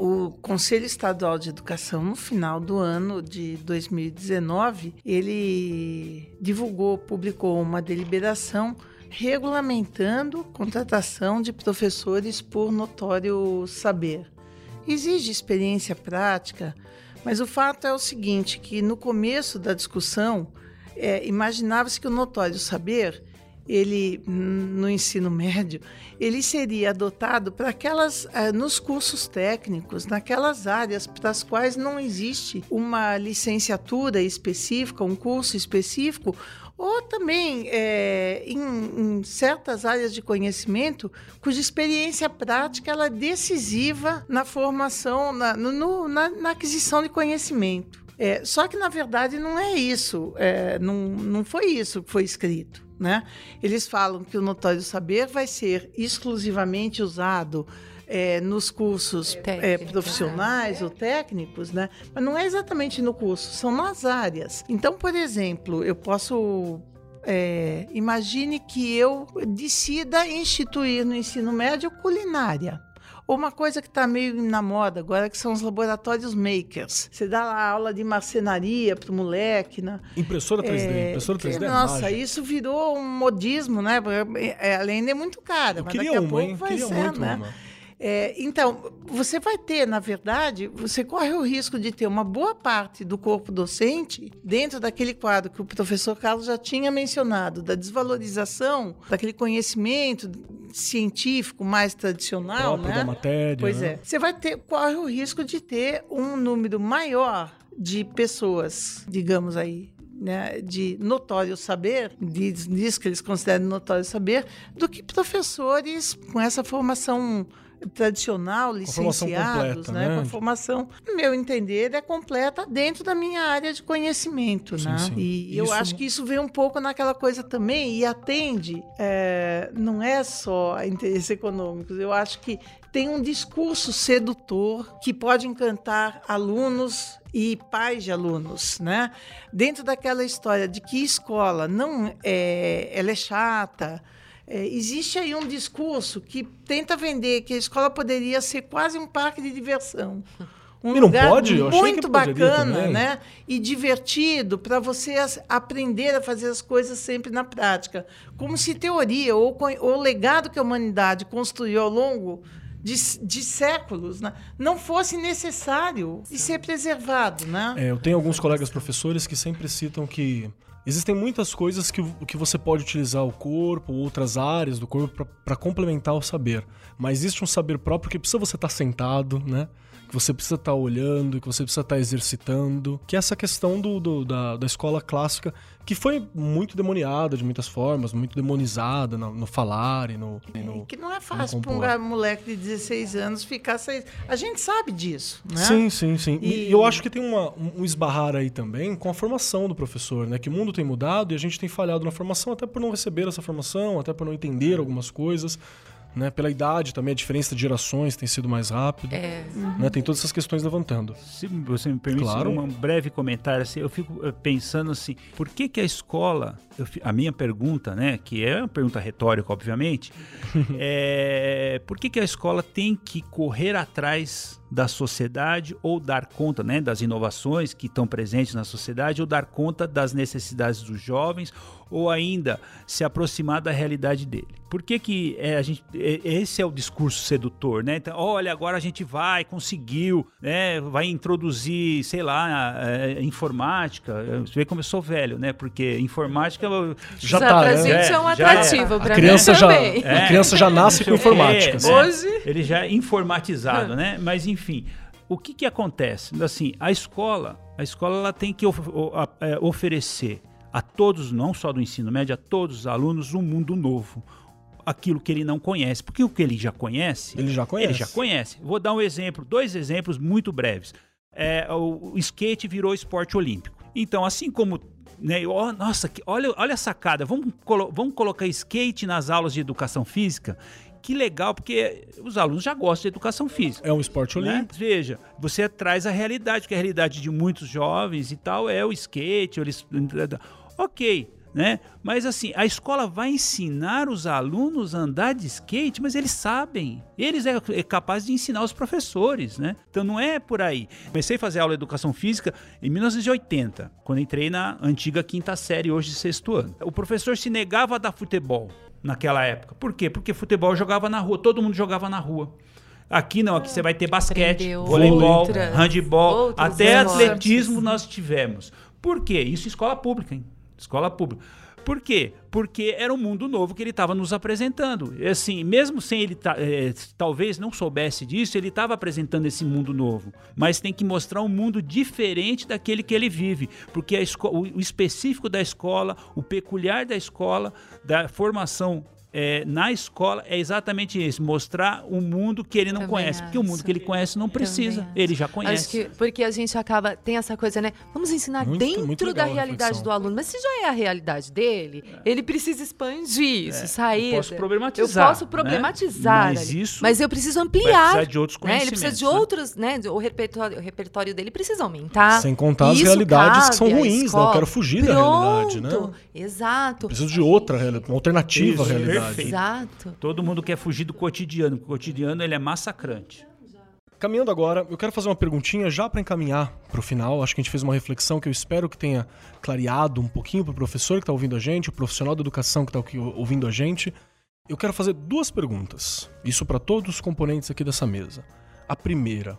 O Conselho Estadual de Educação, no final do ano de 2019, ele divulgou, publicou uma deliberação regulamentando contratação de professores por notório saber. Exige experiência prática, mas o fato é o seguinte, que no começo da discussão é, imaginava-se que o notório saber ele no ensino médio ele seria adotado para aquelas uh, nos cursos técnicos naquelas áreas para as quais não existe uma licenciatura específica um curso específico ou também é, em, em, certas áreas de conhecimento cuja experiência prática ela é decisiva na formação na, no, na, na aquisição de conhecimento. É, só que na verdade não é isso é, não, não foi isso que foi escrito né? Eles falam que o notório saber vai ser exclusivamente usado é, nos cursos é, profissionais ou técnicos, né? mas não é exatamente no curso, são nas áreas. Então, por exemplo, eu posso. É, imagine que eu decida instituir no ensino médio culinária. Ou uma coisa que está meio na moda agora, que são os laboratórios makers. Você dá lá aula de marcenaria para o moleque. Né? Impressora 3D. É, impressora 3D é Nossa, isso virou um modismo, né? É, além de muito caro. Eu mas queria daqui a uma, pouco hein? vai queria ser, muito né? Uma. É, então, você vai ter, na verdade, você corre o risco de ter uma boa parte do corpo docente dentro daquele quadro que o professor Carlos já tinha mencionado, da desvalorização daquele conhecimento científico mais tradicional, né? da matéria. Pois né? é. Você vai ter, corre o risco de ter um número maior de pessoas, digamos aí, né, de notório saber, diz, diz que eles consideram notório saber, do que professores com essa formação tradicional, licenciados, completa, né? né? Com a formação, no meu entender, é completa dentro da minha área de conhecimento, sim, né? Sim. E isso... eu acho que isso vem um pouco naquela coisa também e atende, é, não é só a interesses econômicos, eu acho que tem um discurso sedutor que pode encantar alunos e pais de alunos, né? Dentro daquela história de que escola não é, ela é chata, é, existe aí um discurso que tenta vender que a escola poderia ser quase um parque de diversão. Um e não lugar pode? muito bacana né? e divertido para você aprender a fazer as coisas sempre na prática. Como se teoria ou, ou o legado que a humanidade construiu ao longo de, de séculos né? não fosse necessário e ser preservado. Né? É, eu tenho alguns colegas professores que sempre citam que Existem muitas coisas que, que você pode utilizar o corpo, outras áreas do corpo para complementar o saber. Mas existe um saber próprio que precisa você estar tá sentado, né? Que você precisa estar tá olhando, que você precisa estar tá exercitando, que é essa questão do, do da, da escola clássica, que foi muito demoniada de muitas formas, muito demonizada no, no falar e no, e no. Que não é fácil para um moleque de 16 anos ficar. Seis... A gente sabe disso, né? Sim, sim, sim. E, e eu acho que tem uma, um esbarrar aí também com a formação do professor, né? Que o mundo tem mudado e a gente tem falhado na formação até por não receber essa formação, até por não entender algumas coisas né? Pela idade também, a diferença de gerações tem sido mais rápida. É. Né? Tem todas essas questões levantando. Se você me permite claro. um breve comentário, assim, eu fico eh, pensando assim, por que que a escola, eu, a minha pergunta, né, que é uma pergunta retórica, obviamente, é [laughs] por que que a escola tem que correr atrás da sociedade ou dar conta né, das inovações que estão presentes na sociedade ou dar conta das necessidades dos jovens ou ainda se aproximar da realidade dele. Por que, que é, a gente, é, esse é o discurso sedutor, né? Então, olha, agora a gente vai, conseguiu, né? Vai introduzir, sei lá, é, informática. Você vê como eu sou velho, né? Porque informática já tá, pra né? gente é um atrativo, é, a criança já, [laughs] A criança já nasce com informática. Assim. Hoje ele já é informatizado, né? Mas enfim, o que que acontece? Assim, a escola, a escola ela tem que of oferecer a todos, não só do ensino médio, a todos os alunos, um mundo novo. Aquilo que ele não conhece. Porque o que ele já conhece. Ele já conhece. Ele já conhece. Vou dar um exemplo, dois exemplos muito breves. É, o, o skate virou esporte olímpico. Então, assim como né? Oh, nossa, olha, olha a sacada. Vamos, colo vamos colocar skate nas aulas de educação física que legal, porque os alunos já gostam de educação física. É um esporte né? olímpico. Veja, você traz a realidade, porque a realidade de muitos jovens e tal é o skate, eles... ok, né? Mas assim, a escola vai ensinar os alunos a andar de skate, mas eles sabem. Eles é, é capaz de ensinar os professores, né? Então não é por aí. Comecei a fazer aula de educação física em 1980, quando entrei na antiga quinta série, hoje sexto ano. O professor se negava a dar futebol naquela época. Por quê? Porque futebol jogava na rua, todo mundo jogava na rua. Aqui não, aqui você vai ter basquete, Aprendeu voleibol, outras- outros até esportes. atletismo nós tivemos. Por quê? Isso em escola pública, hein? Escola pública. Por quê? Porque era um mundo novo que ele estava nos apresentando. Assim, mesmo sem ele eh, talvez não soubesse disso, ele estava apresentando esse mundo novo. Mas tem que mostrar um mundo diferente daquele que ele vive, porque o específico da escola, o peculiar da escola, da formação eh, na escola é exatamente isso, mostrar o mundo que ele não Também conhece, porque o mundo acho. que ele conhece não precisa, acho. ele já Acho conhece. que porque a gente acaba. Tem essa coisa, né? Vamos ensinar Muito- dentro muito da realidade do aluno. Mas se já é a realidade dele, ele precisa expandir isso, sair. É. Eu posso da- problematizar, Eu posso né? problematizar. Mas ali. isso Mas eu preciso ampliar. precisar de outros né? Ele precisa de conhecimentos, né? outros, né? O repertório, o repertório dele precisa aumentar. Sem contar as realidades que são ruins, né? Eu quero fugir da realidade, né? Pronto, Exato. Preciso de outra realidade, uma alternativa à Isso, realidade. Perfeito. Exato. Todo mundo quer fugir do cotidiano, porque o cotidiano ele é massacrante. Caminhando agora, eu quero fazer uma perguntinha já para encaminhar para o final. Acho que a gente fez uma reflexão que eu espero que tenha clareado um pouquinho para o professor que está ouvindo a gente, o profissional da educação que está ouvindo a gente. Eu quero fazer duas perguntas. Isso para todos os componentes aqui dessa mesa. A primeira,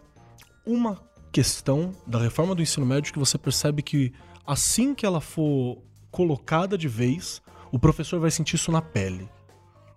uma questão da reforma do ensino médio que você percebe que assim que ela for colocada de vez, o professor vai sentir isso na pele.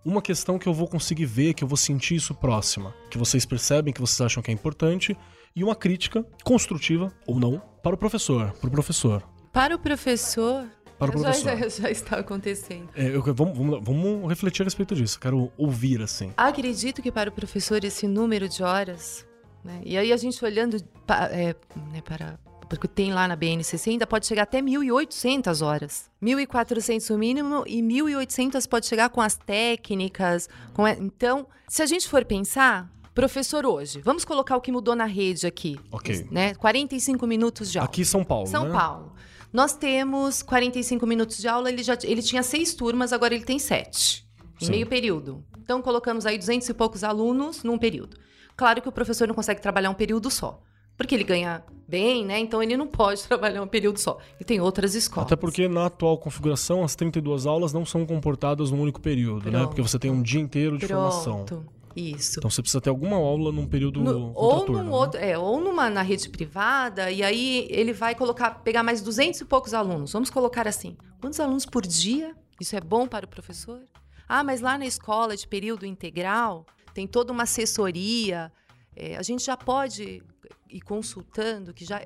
Uma questão que eu vou conseguir ver, que eu vou sentir isso próxima, que vocês percebem, que vocês acham que é importante, e uma crítica construtiva ou não para o professor, para o professor. Para o professor. Para o já-. Já, já está acontecendo. É, eu- vamos, vamos, vamos refletir a respeito disso. Quero ouvir assim. Acredito que para o professor esse número de horas, né? e aí a gente olhando pa- é, né, para. Porque tem lá na BNCC, ainda pode chegar até 1.800 horas. 1.400 o mínimo e 1.800 pode chegar com as técnicas. Com a- Então, se a gente for pensar, professor hoje, vamos colocar o que mudou na rede aqui. Ok. Né? 45 minutos de aula. Aqui em São Paulo, São né? Paulo. Nós temos 45 minutos de aula, ele, já, ele tinha seis turmas, agora ele tem sete. Em Sim. meio período. Então, colocamos aí 200 e poucos alunos num período. Claro que o professor não consegue trabalhar um período só. Porque ele ganha bem, né? Então, ele não pode [laughs] trabalhar um período só. E tem outras escolas. Até porque na atual configuração as 32 aulas não são comportadas num único período, né? Pronto. Porque você tem um dia inteiro de formação. Pronto. Isso. Então você precisa ter alguma aula num período No- ou num né? outro, é, ou numa na rede privada, e aí ele vai colocar, pegar mais 200 e poucos alunos. Vamos colocar assim: quantos alunos por dia? Isso é bom para o professor? Ah, mas lá na escola de período integral tem toda uma assessoria. é, a gente já pode ir consultando, que já,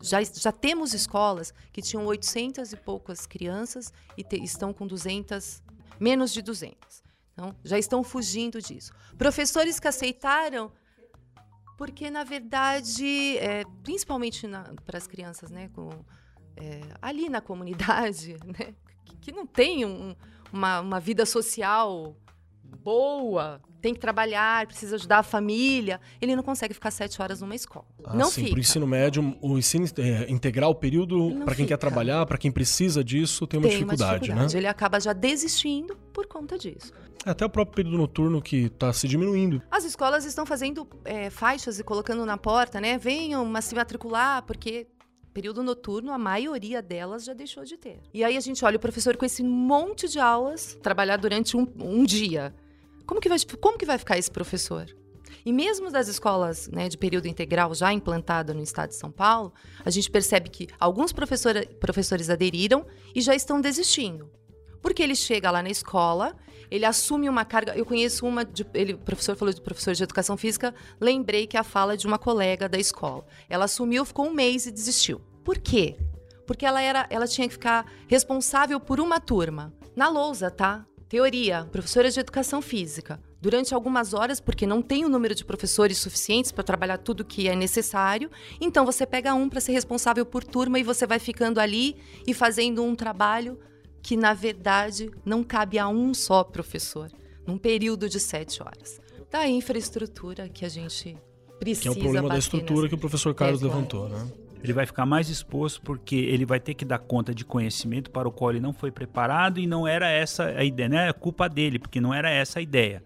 já, já temos escolas que tinham 800 e poucas crianças e te- estão com 200, menos de 200. Então, já estão fugindo disso. Professores que aceitaram porque, na verdade, é, principalmente para as crianças, né, com, é, ali na comunidade, [laughs] né, que, que não tem um- uma, uma vida social boa, tem que trabalhar, precisa ajudar a família, ele não consegue ficar sete horas numa escola. Ah, não sim, fica. pro ensino médio, o ensino é, integral, o período, para quem quer fica. trabalhar, para quem precisa disso, tem uma tem dificuldade, uma dificuldade. né? Ele acaba já desistindo por conta disso. Até o próprio período noturno que tá se diminuindo. As escolas estão fazendo é, faixas e colocando na porta, né? Venham mas se matricular, porque período noturno, a maioria delas já deixou de ter. E aí a gente olha o professor com esse monte de aulas, trabalhar durante um, um dia. Como que, vai, como que vai ficar esse professor? E mesmo das escolas né, de período integral já implantada no estado de São Paulo, a gente percebe que alguns professora- professores aderiram e já estão desistindo. Porque ele chega lá na escola, ele assume uma carga. Eu conheço uma. De, ele, o professor falou de professor de educação física, lembrei que a fala de uma colega da escola. Ela assumiu, ficou um mês e desistiu. Por quê? Porque ela, era, ela tinha que ficar responsável por uma turma. Na lousa, tá? Teoria, professora de educação física. Durante algumas horas, porque não tem o número de professores suficientes para trabalhar tudo que é necessário, então você pega um para ser responsável por turma e você vai ficando ali e fazendo um trabalho que, na verdade, não cabe a um só professor, num período de sete horas. Da infraestrutura que a gente precisa Que é o problema da estrutura nessa- que o professor Carlos É, levantou, né? Ele vai ficar mais exposto porque ele vai ter que dar conta de conhecimento para o qual ele não foi preparado e não era essa a ideia, não é culpa dele, porque não era essa a ideia.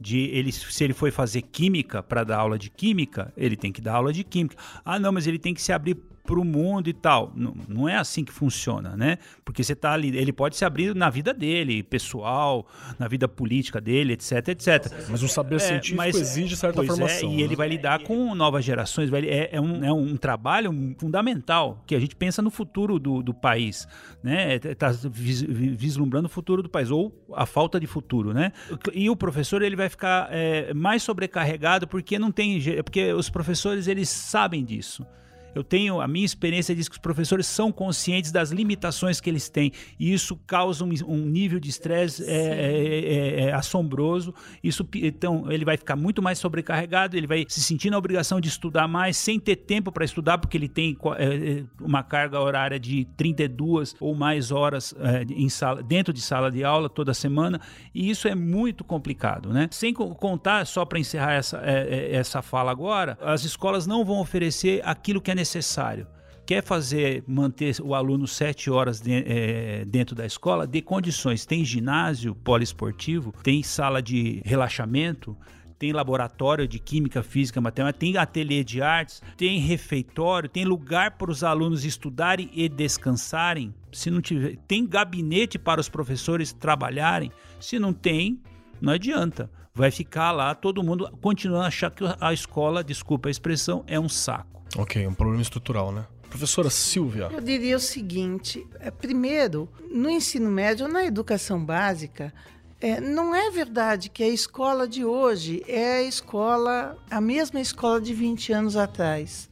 De ele, se ele foi fazer química para dar aula de química, ele tem que dar aula de química. Ah, não, mas ele tem que se abrir para o mundo e tal. Não, não é assim que funciona, né? Porque você tá ali, ele pode se abrir na vida dele, pessoal, na vida política dele, etc, etc. Mas o saber é, científico mas, exige certa é, formação. É, e né? ele vai lidar com novas gerações, vai, é, é, um, é um trabalho fundamental que a gente pensa no futuro do, do país, né? Está é, vislumbrando o futuro do país, ou a falta de futuro, né? E o professor ele vai ficar é, mais sobrecarregado porque não tem, porque os professores eles sabem disso. Eu tenho a minha experiência diz que os professores são conscientes das limitações que eles têm e isso causa um, um nível de estresse é, é, é, é, assombroso. Isso então ele vai ficar muito mais sobrecarregado, ele vai se sentir na obrigação de estudar mais sem ter tempo para estudar porque ele tem é, é, uma carga horária de 32 ou mais horas em sala, dentro de sala de aula toda semana e isso é muito complicado, né? Sem contar só para encerrar essa, essa fala agora, as escolas não vão oferecer aquilo que é necessário necessário. Quer fazer, manter o aluno sete horas de, é, dentro da escola, dê condições. Tem ginásio poliesportivo, tem sala de relaxamento, tem laboratório de química, física, matemática, tem ateliê de artes, tem refeitório, tem lugar para os alunos estudarem e descansarem. Se não tiver, tem gabinete para os professores trabalharem. Se não tem, não adianta. Vai ficar lá todo mundo continuando a achar que a escola, desculpa a expressão, é um saco. Ok, um problema estrutural, né? Professora Silvia. Eu diria o seguinte: é, primeiro, no ensino médio, na educação básica, é, não é verdade que a escola de hoje é a escola, a mesma escola de 20 anos atrás.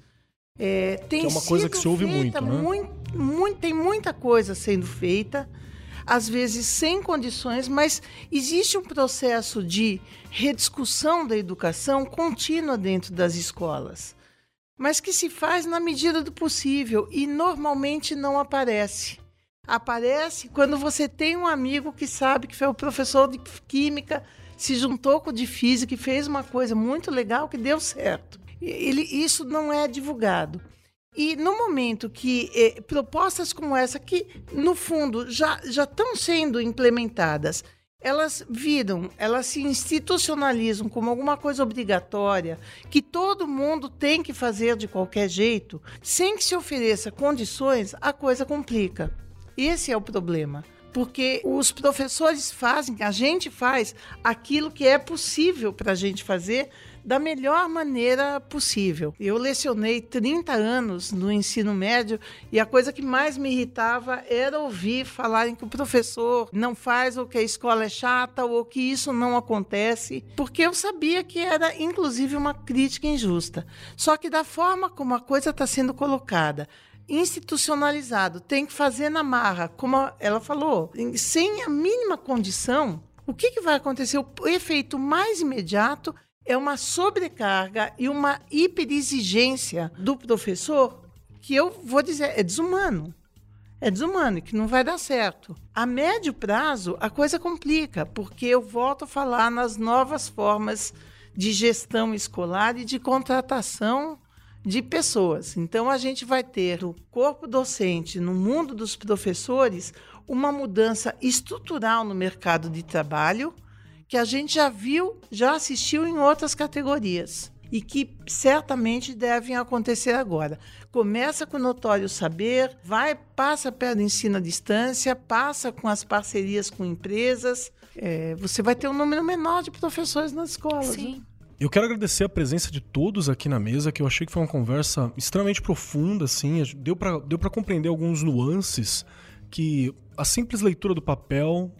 É, tem que é uma coisa que se ouve muito, né? Muito, muito, tem muita coisa sendo feita, às vezes sem condições, mas existe um processo de rediscussão da educação contínua dentro das escolas mas que se faz na medida do possível e normalmente não aparece. Aparece quando você tem um amigo que sabe que foi o professor de química, se juntou com o de física e fez uma coisa muito legal que deu certo. Ele, isso não é divulgado. E no momento que eh, propostas como essa, que no fundo já, já estão sendo implementadas, elas viram, elas se institucionalizam como alguma coisa obrigatória, que todo mundo tem que fazer de qualquer jeito, sem que se ofereça condições, a coisa complica. Esse é o problema. Porque os professores fazem, a gente faz aquilo que é possível para a gente fazer da melhor maneira possível. Eu lecionei 30 anos no ensino médio e a coisa que mais me irritava era ouvir falarem que o professor não faz ou que a escola é chata ou que isso não acontece, porque eu sabia que era inclusive uma crítica injusta. Só que da forma como a coisa está sendo colocada, institucionalizado, tem que fazer na marra, como ela falou, sem a mínima condição, o que, que vai acontecer? O efeito mais imediato é uma sobrecarga e uma hiperexigência do professor que eu vou dizer é desumano. É desumano e que não vai dar certo. A médio prazo, a coisa complica, porque eu volto a falar nas novas formas de gestão escolar e de contratação de pessoas. Então, a gente vai ter o corpo docente, no mundo dos professores, uma mudança estrutural no mercado de trabalho que a gente já viu, já assistiu em outras categorias e que certamente devem acontecer agora. Começa com o notório saber, vai, passa pelo ensino à distância, passa com as parcerias com empresas. É, você vai ter um número menor de professores nas escolas. Sim. Né? Eu quero agradecer a presença de todos aqui na mesa, que eu achei que foi uma conversa extremamente profunda, assim, deu para deu compreender alguns nuances que a simples leitura do papel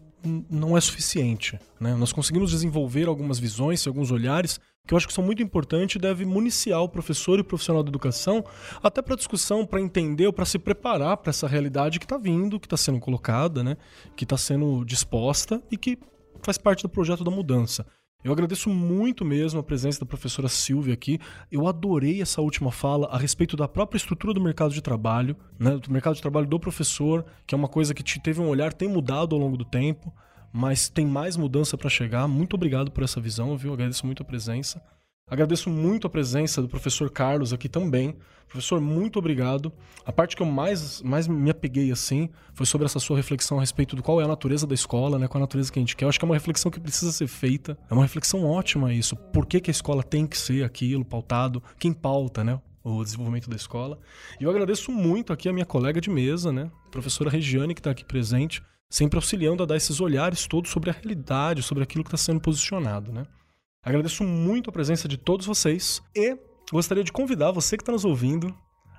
não é suficiente. Né? Nós conseguimos desenvolver algumas visões, alguns olhares que eu acho que são muito importantes e deve municiar o professor e o profissional da educação até para discussão, para entender ou para se preparar para essa realidade que está vindo, que está sendo colocada, né? que está sendo disposta e que faz parte do projeto da mudança. Eu agradeço muito mesmo a presença da professora Silvia aqui. Eu adorei essa última fala a respeito da própria estrutura do mercado de trabalho, né, do mercado de trabalho do professor, que é uma coisa que te teve um olhar, tem mudado ao longo do tempo, mas tem mais mudança para chegar. Muito obrigado por essa visão, viu? agradeço muito a presença. Agradeço muito a presença do professor Carlos aqui também. Professor, muito obrigado. A parte que eu mais, mais me apeguei assim foi sobre essa sua reflexão a respeito do qual é a natureza da escola, né? Qual é a natureza que a gente quer. Eu acho que é uma reflexão que precisa ser feita. É uma reflexão ótima isso. Por que, que a escola tem que ser aquilo, pautado? Quem pauta, né? o desenvolvimento da escola. E eu agradeço muito aqui a minha colega de mesa, né? Professora Regiane, que está aqui presente, sempre auxiliando a dar esses olhares todos sobre a realidade, sobre aquilo que está sendo posicionado, né? Agradeço muito a presença de todos vocês e gostaria de convidar você que está nos ouvindo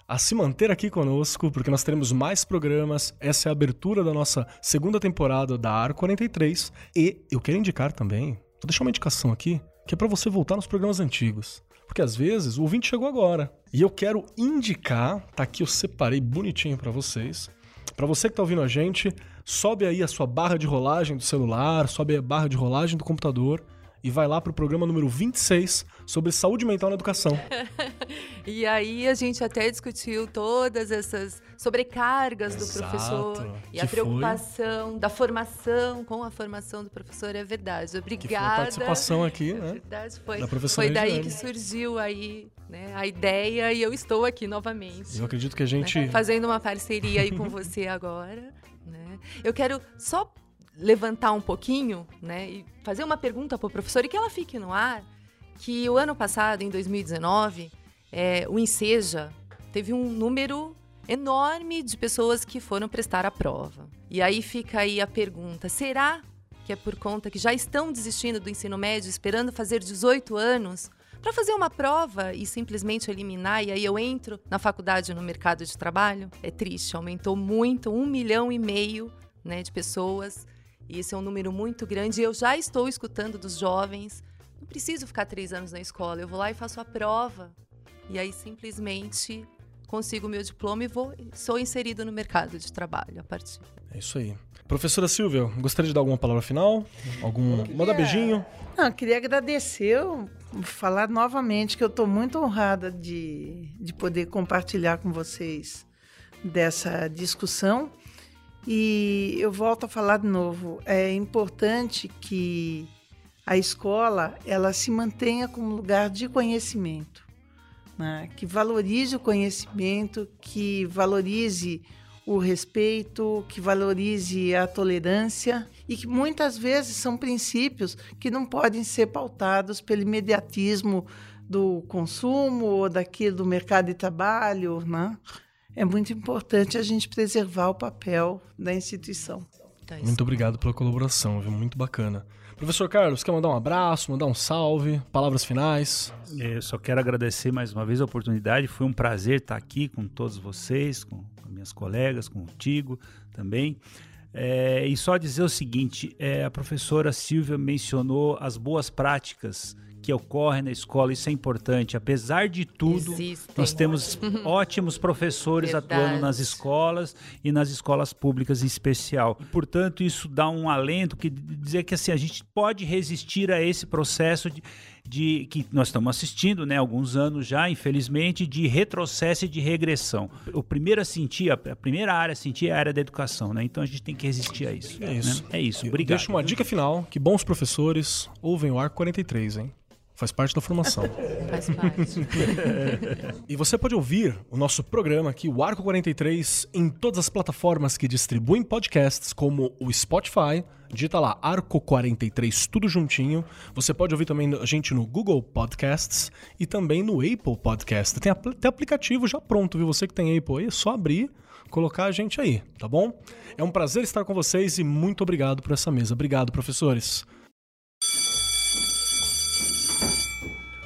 a se manter aqui conosco, porque nós teremos mais programas. Essa é a abertura da nossa segunda temporada da AR 43. E eu quero indicar também, vou deixar uma indicação aqui, que é para você voltar nos programas antigos. Porque às vezes o ouvinte chegou agora. E eu quero indicar, tá aqui eu separei bonitinho para vocês. Para você que tá ouvindo a gente, sobe aí a sua barra de rolagem do celular, sobe a barra de rolagem do computador e vai lá pro programa número 26 sobre saúde mental na educação. [laughs] e aí a gente até discutiu todas essas sobrecargas Exato, do professor e a preocupação foi... da formação com a formação do professor, é verdade. Obrigada. Que foi a participação aqui, é né? verdade, foi. Da professora foi daí que surgiu aí né, a ideia e eu estou aqui novamente. Eu acredito que a gente né, fazendo uma parceria aí com você agora, né? Eu quero só levantar um pouquinho, né, e fazer uma pergunta para o professor e que ela fique no ar, que o ano passado, em 2019, é, o Enseja teve um número enorme de pessoas que foram prestar a prova. E aí fica aí a pergunta: será que é por conta que já estão desistindo do ensino médio, esperando fazer 18 anos? Para fazer uma prova e simplesmente eliminar, e aí eu entro na faculdade no mercado de trabalho? É triste, aumentou muito, um milhão e meio né, de pessoas e esse é um número muito grande. E eu já estou escutando dos jovens: não preciso ficar três anos na escola, eu vou lá e faço a prova. E aí simplesmente consigo o meu diploma e vou, sou inserido no mercado de trabalho a partir. É isso aí. Professora Silvia, gostaria de dar alguma palavra final? Algum. Queria... Manda beijinho. Não, queria agradecer, falar novamente que eu estou muito honrada de, de poder compartilhar com vocês dessa discussão. E eu volto a falar de novo, é importante que a escola ela se mantenha como lugar de conhecimento, né? que valorize o conhecimento, que valorize o respeito, que valorize a tolerância e que muitas vezes são princípios que não podem ser pautados pelo imediatismo do consumo ou daquilo do mercado de trabalho, né? É muito importante a gente preservar o papel da instituição. Muito obrigado pela colaboração, viu? Muito bacana. Professor Carlos, quer mandar um abraço, mandar um salve, palavras finais? Eu só quero agradecer mais uma vez a oportunidade. Foi um prazer estar aqui com todos vocês, com minhas colegas, contigo também. É, e só dizer o seguinte: é, a professora Silvia mencionou as boas práticas que ocorre na escola, isso é importante. Apesar de tudo, Existem. nós temos [laughs] ótimos professores Verdade. atuando nas escolas e nas escolas públicas em especial. Portanto, isso dá um alento que dizer que assim a gente pode resistir a esse processo de, de que nós estamos assistindo, né, alguns anos já, infelizmente, de retrocesso e de regressão. O primeiro a sentir, a primeira área a sentir é a área da educação, né? Então a gente tem que resistir a isso. É isso. Né? É isso. Obrigado. Deixa uma dica final, que bons professores ouvem o Arco 43, hein? Faz parte da formação. [laughs] Faz parte. [laughs] e você pode ouvir o nosso programa aqui, o Arco 43, em todas as plataformas que distribuem podcasts, como o Spotify. Digita lá Arco 43, tudo juntinho. Você pode ouvir também a gente no Google Podcasts e também no Apple Podcast. Tem até aplicativo já pronto, viu? Você que tem Apple aí, é só abrir colocar a gente aí, tá bom? É um prazer estar com vocês e muito obrigado por essa mesa. Obrigado, professores.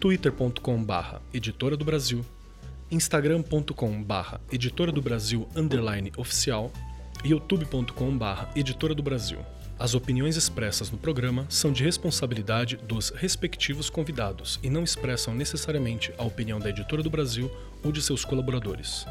twitter.com/barra editora do Brasil, instagram.com/barra editora do Brasil underline oficial e youtube.com/barra editora do Brasil. As opiniões expressas no programa são de responsabilidade dos respectivos convidados e não expressam necessariamente a opinião da Editora do Brasil ou de seus colaboradores.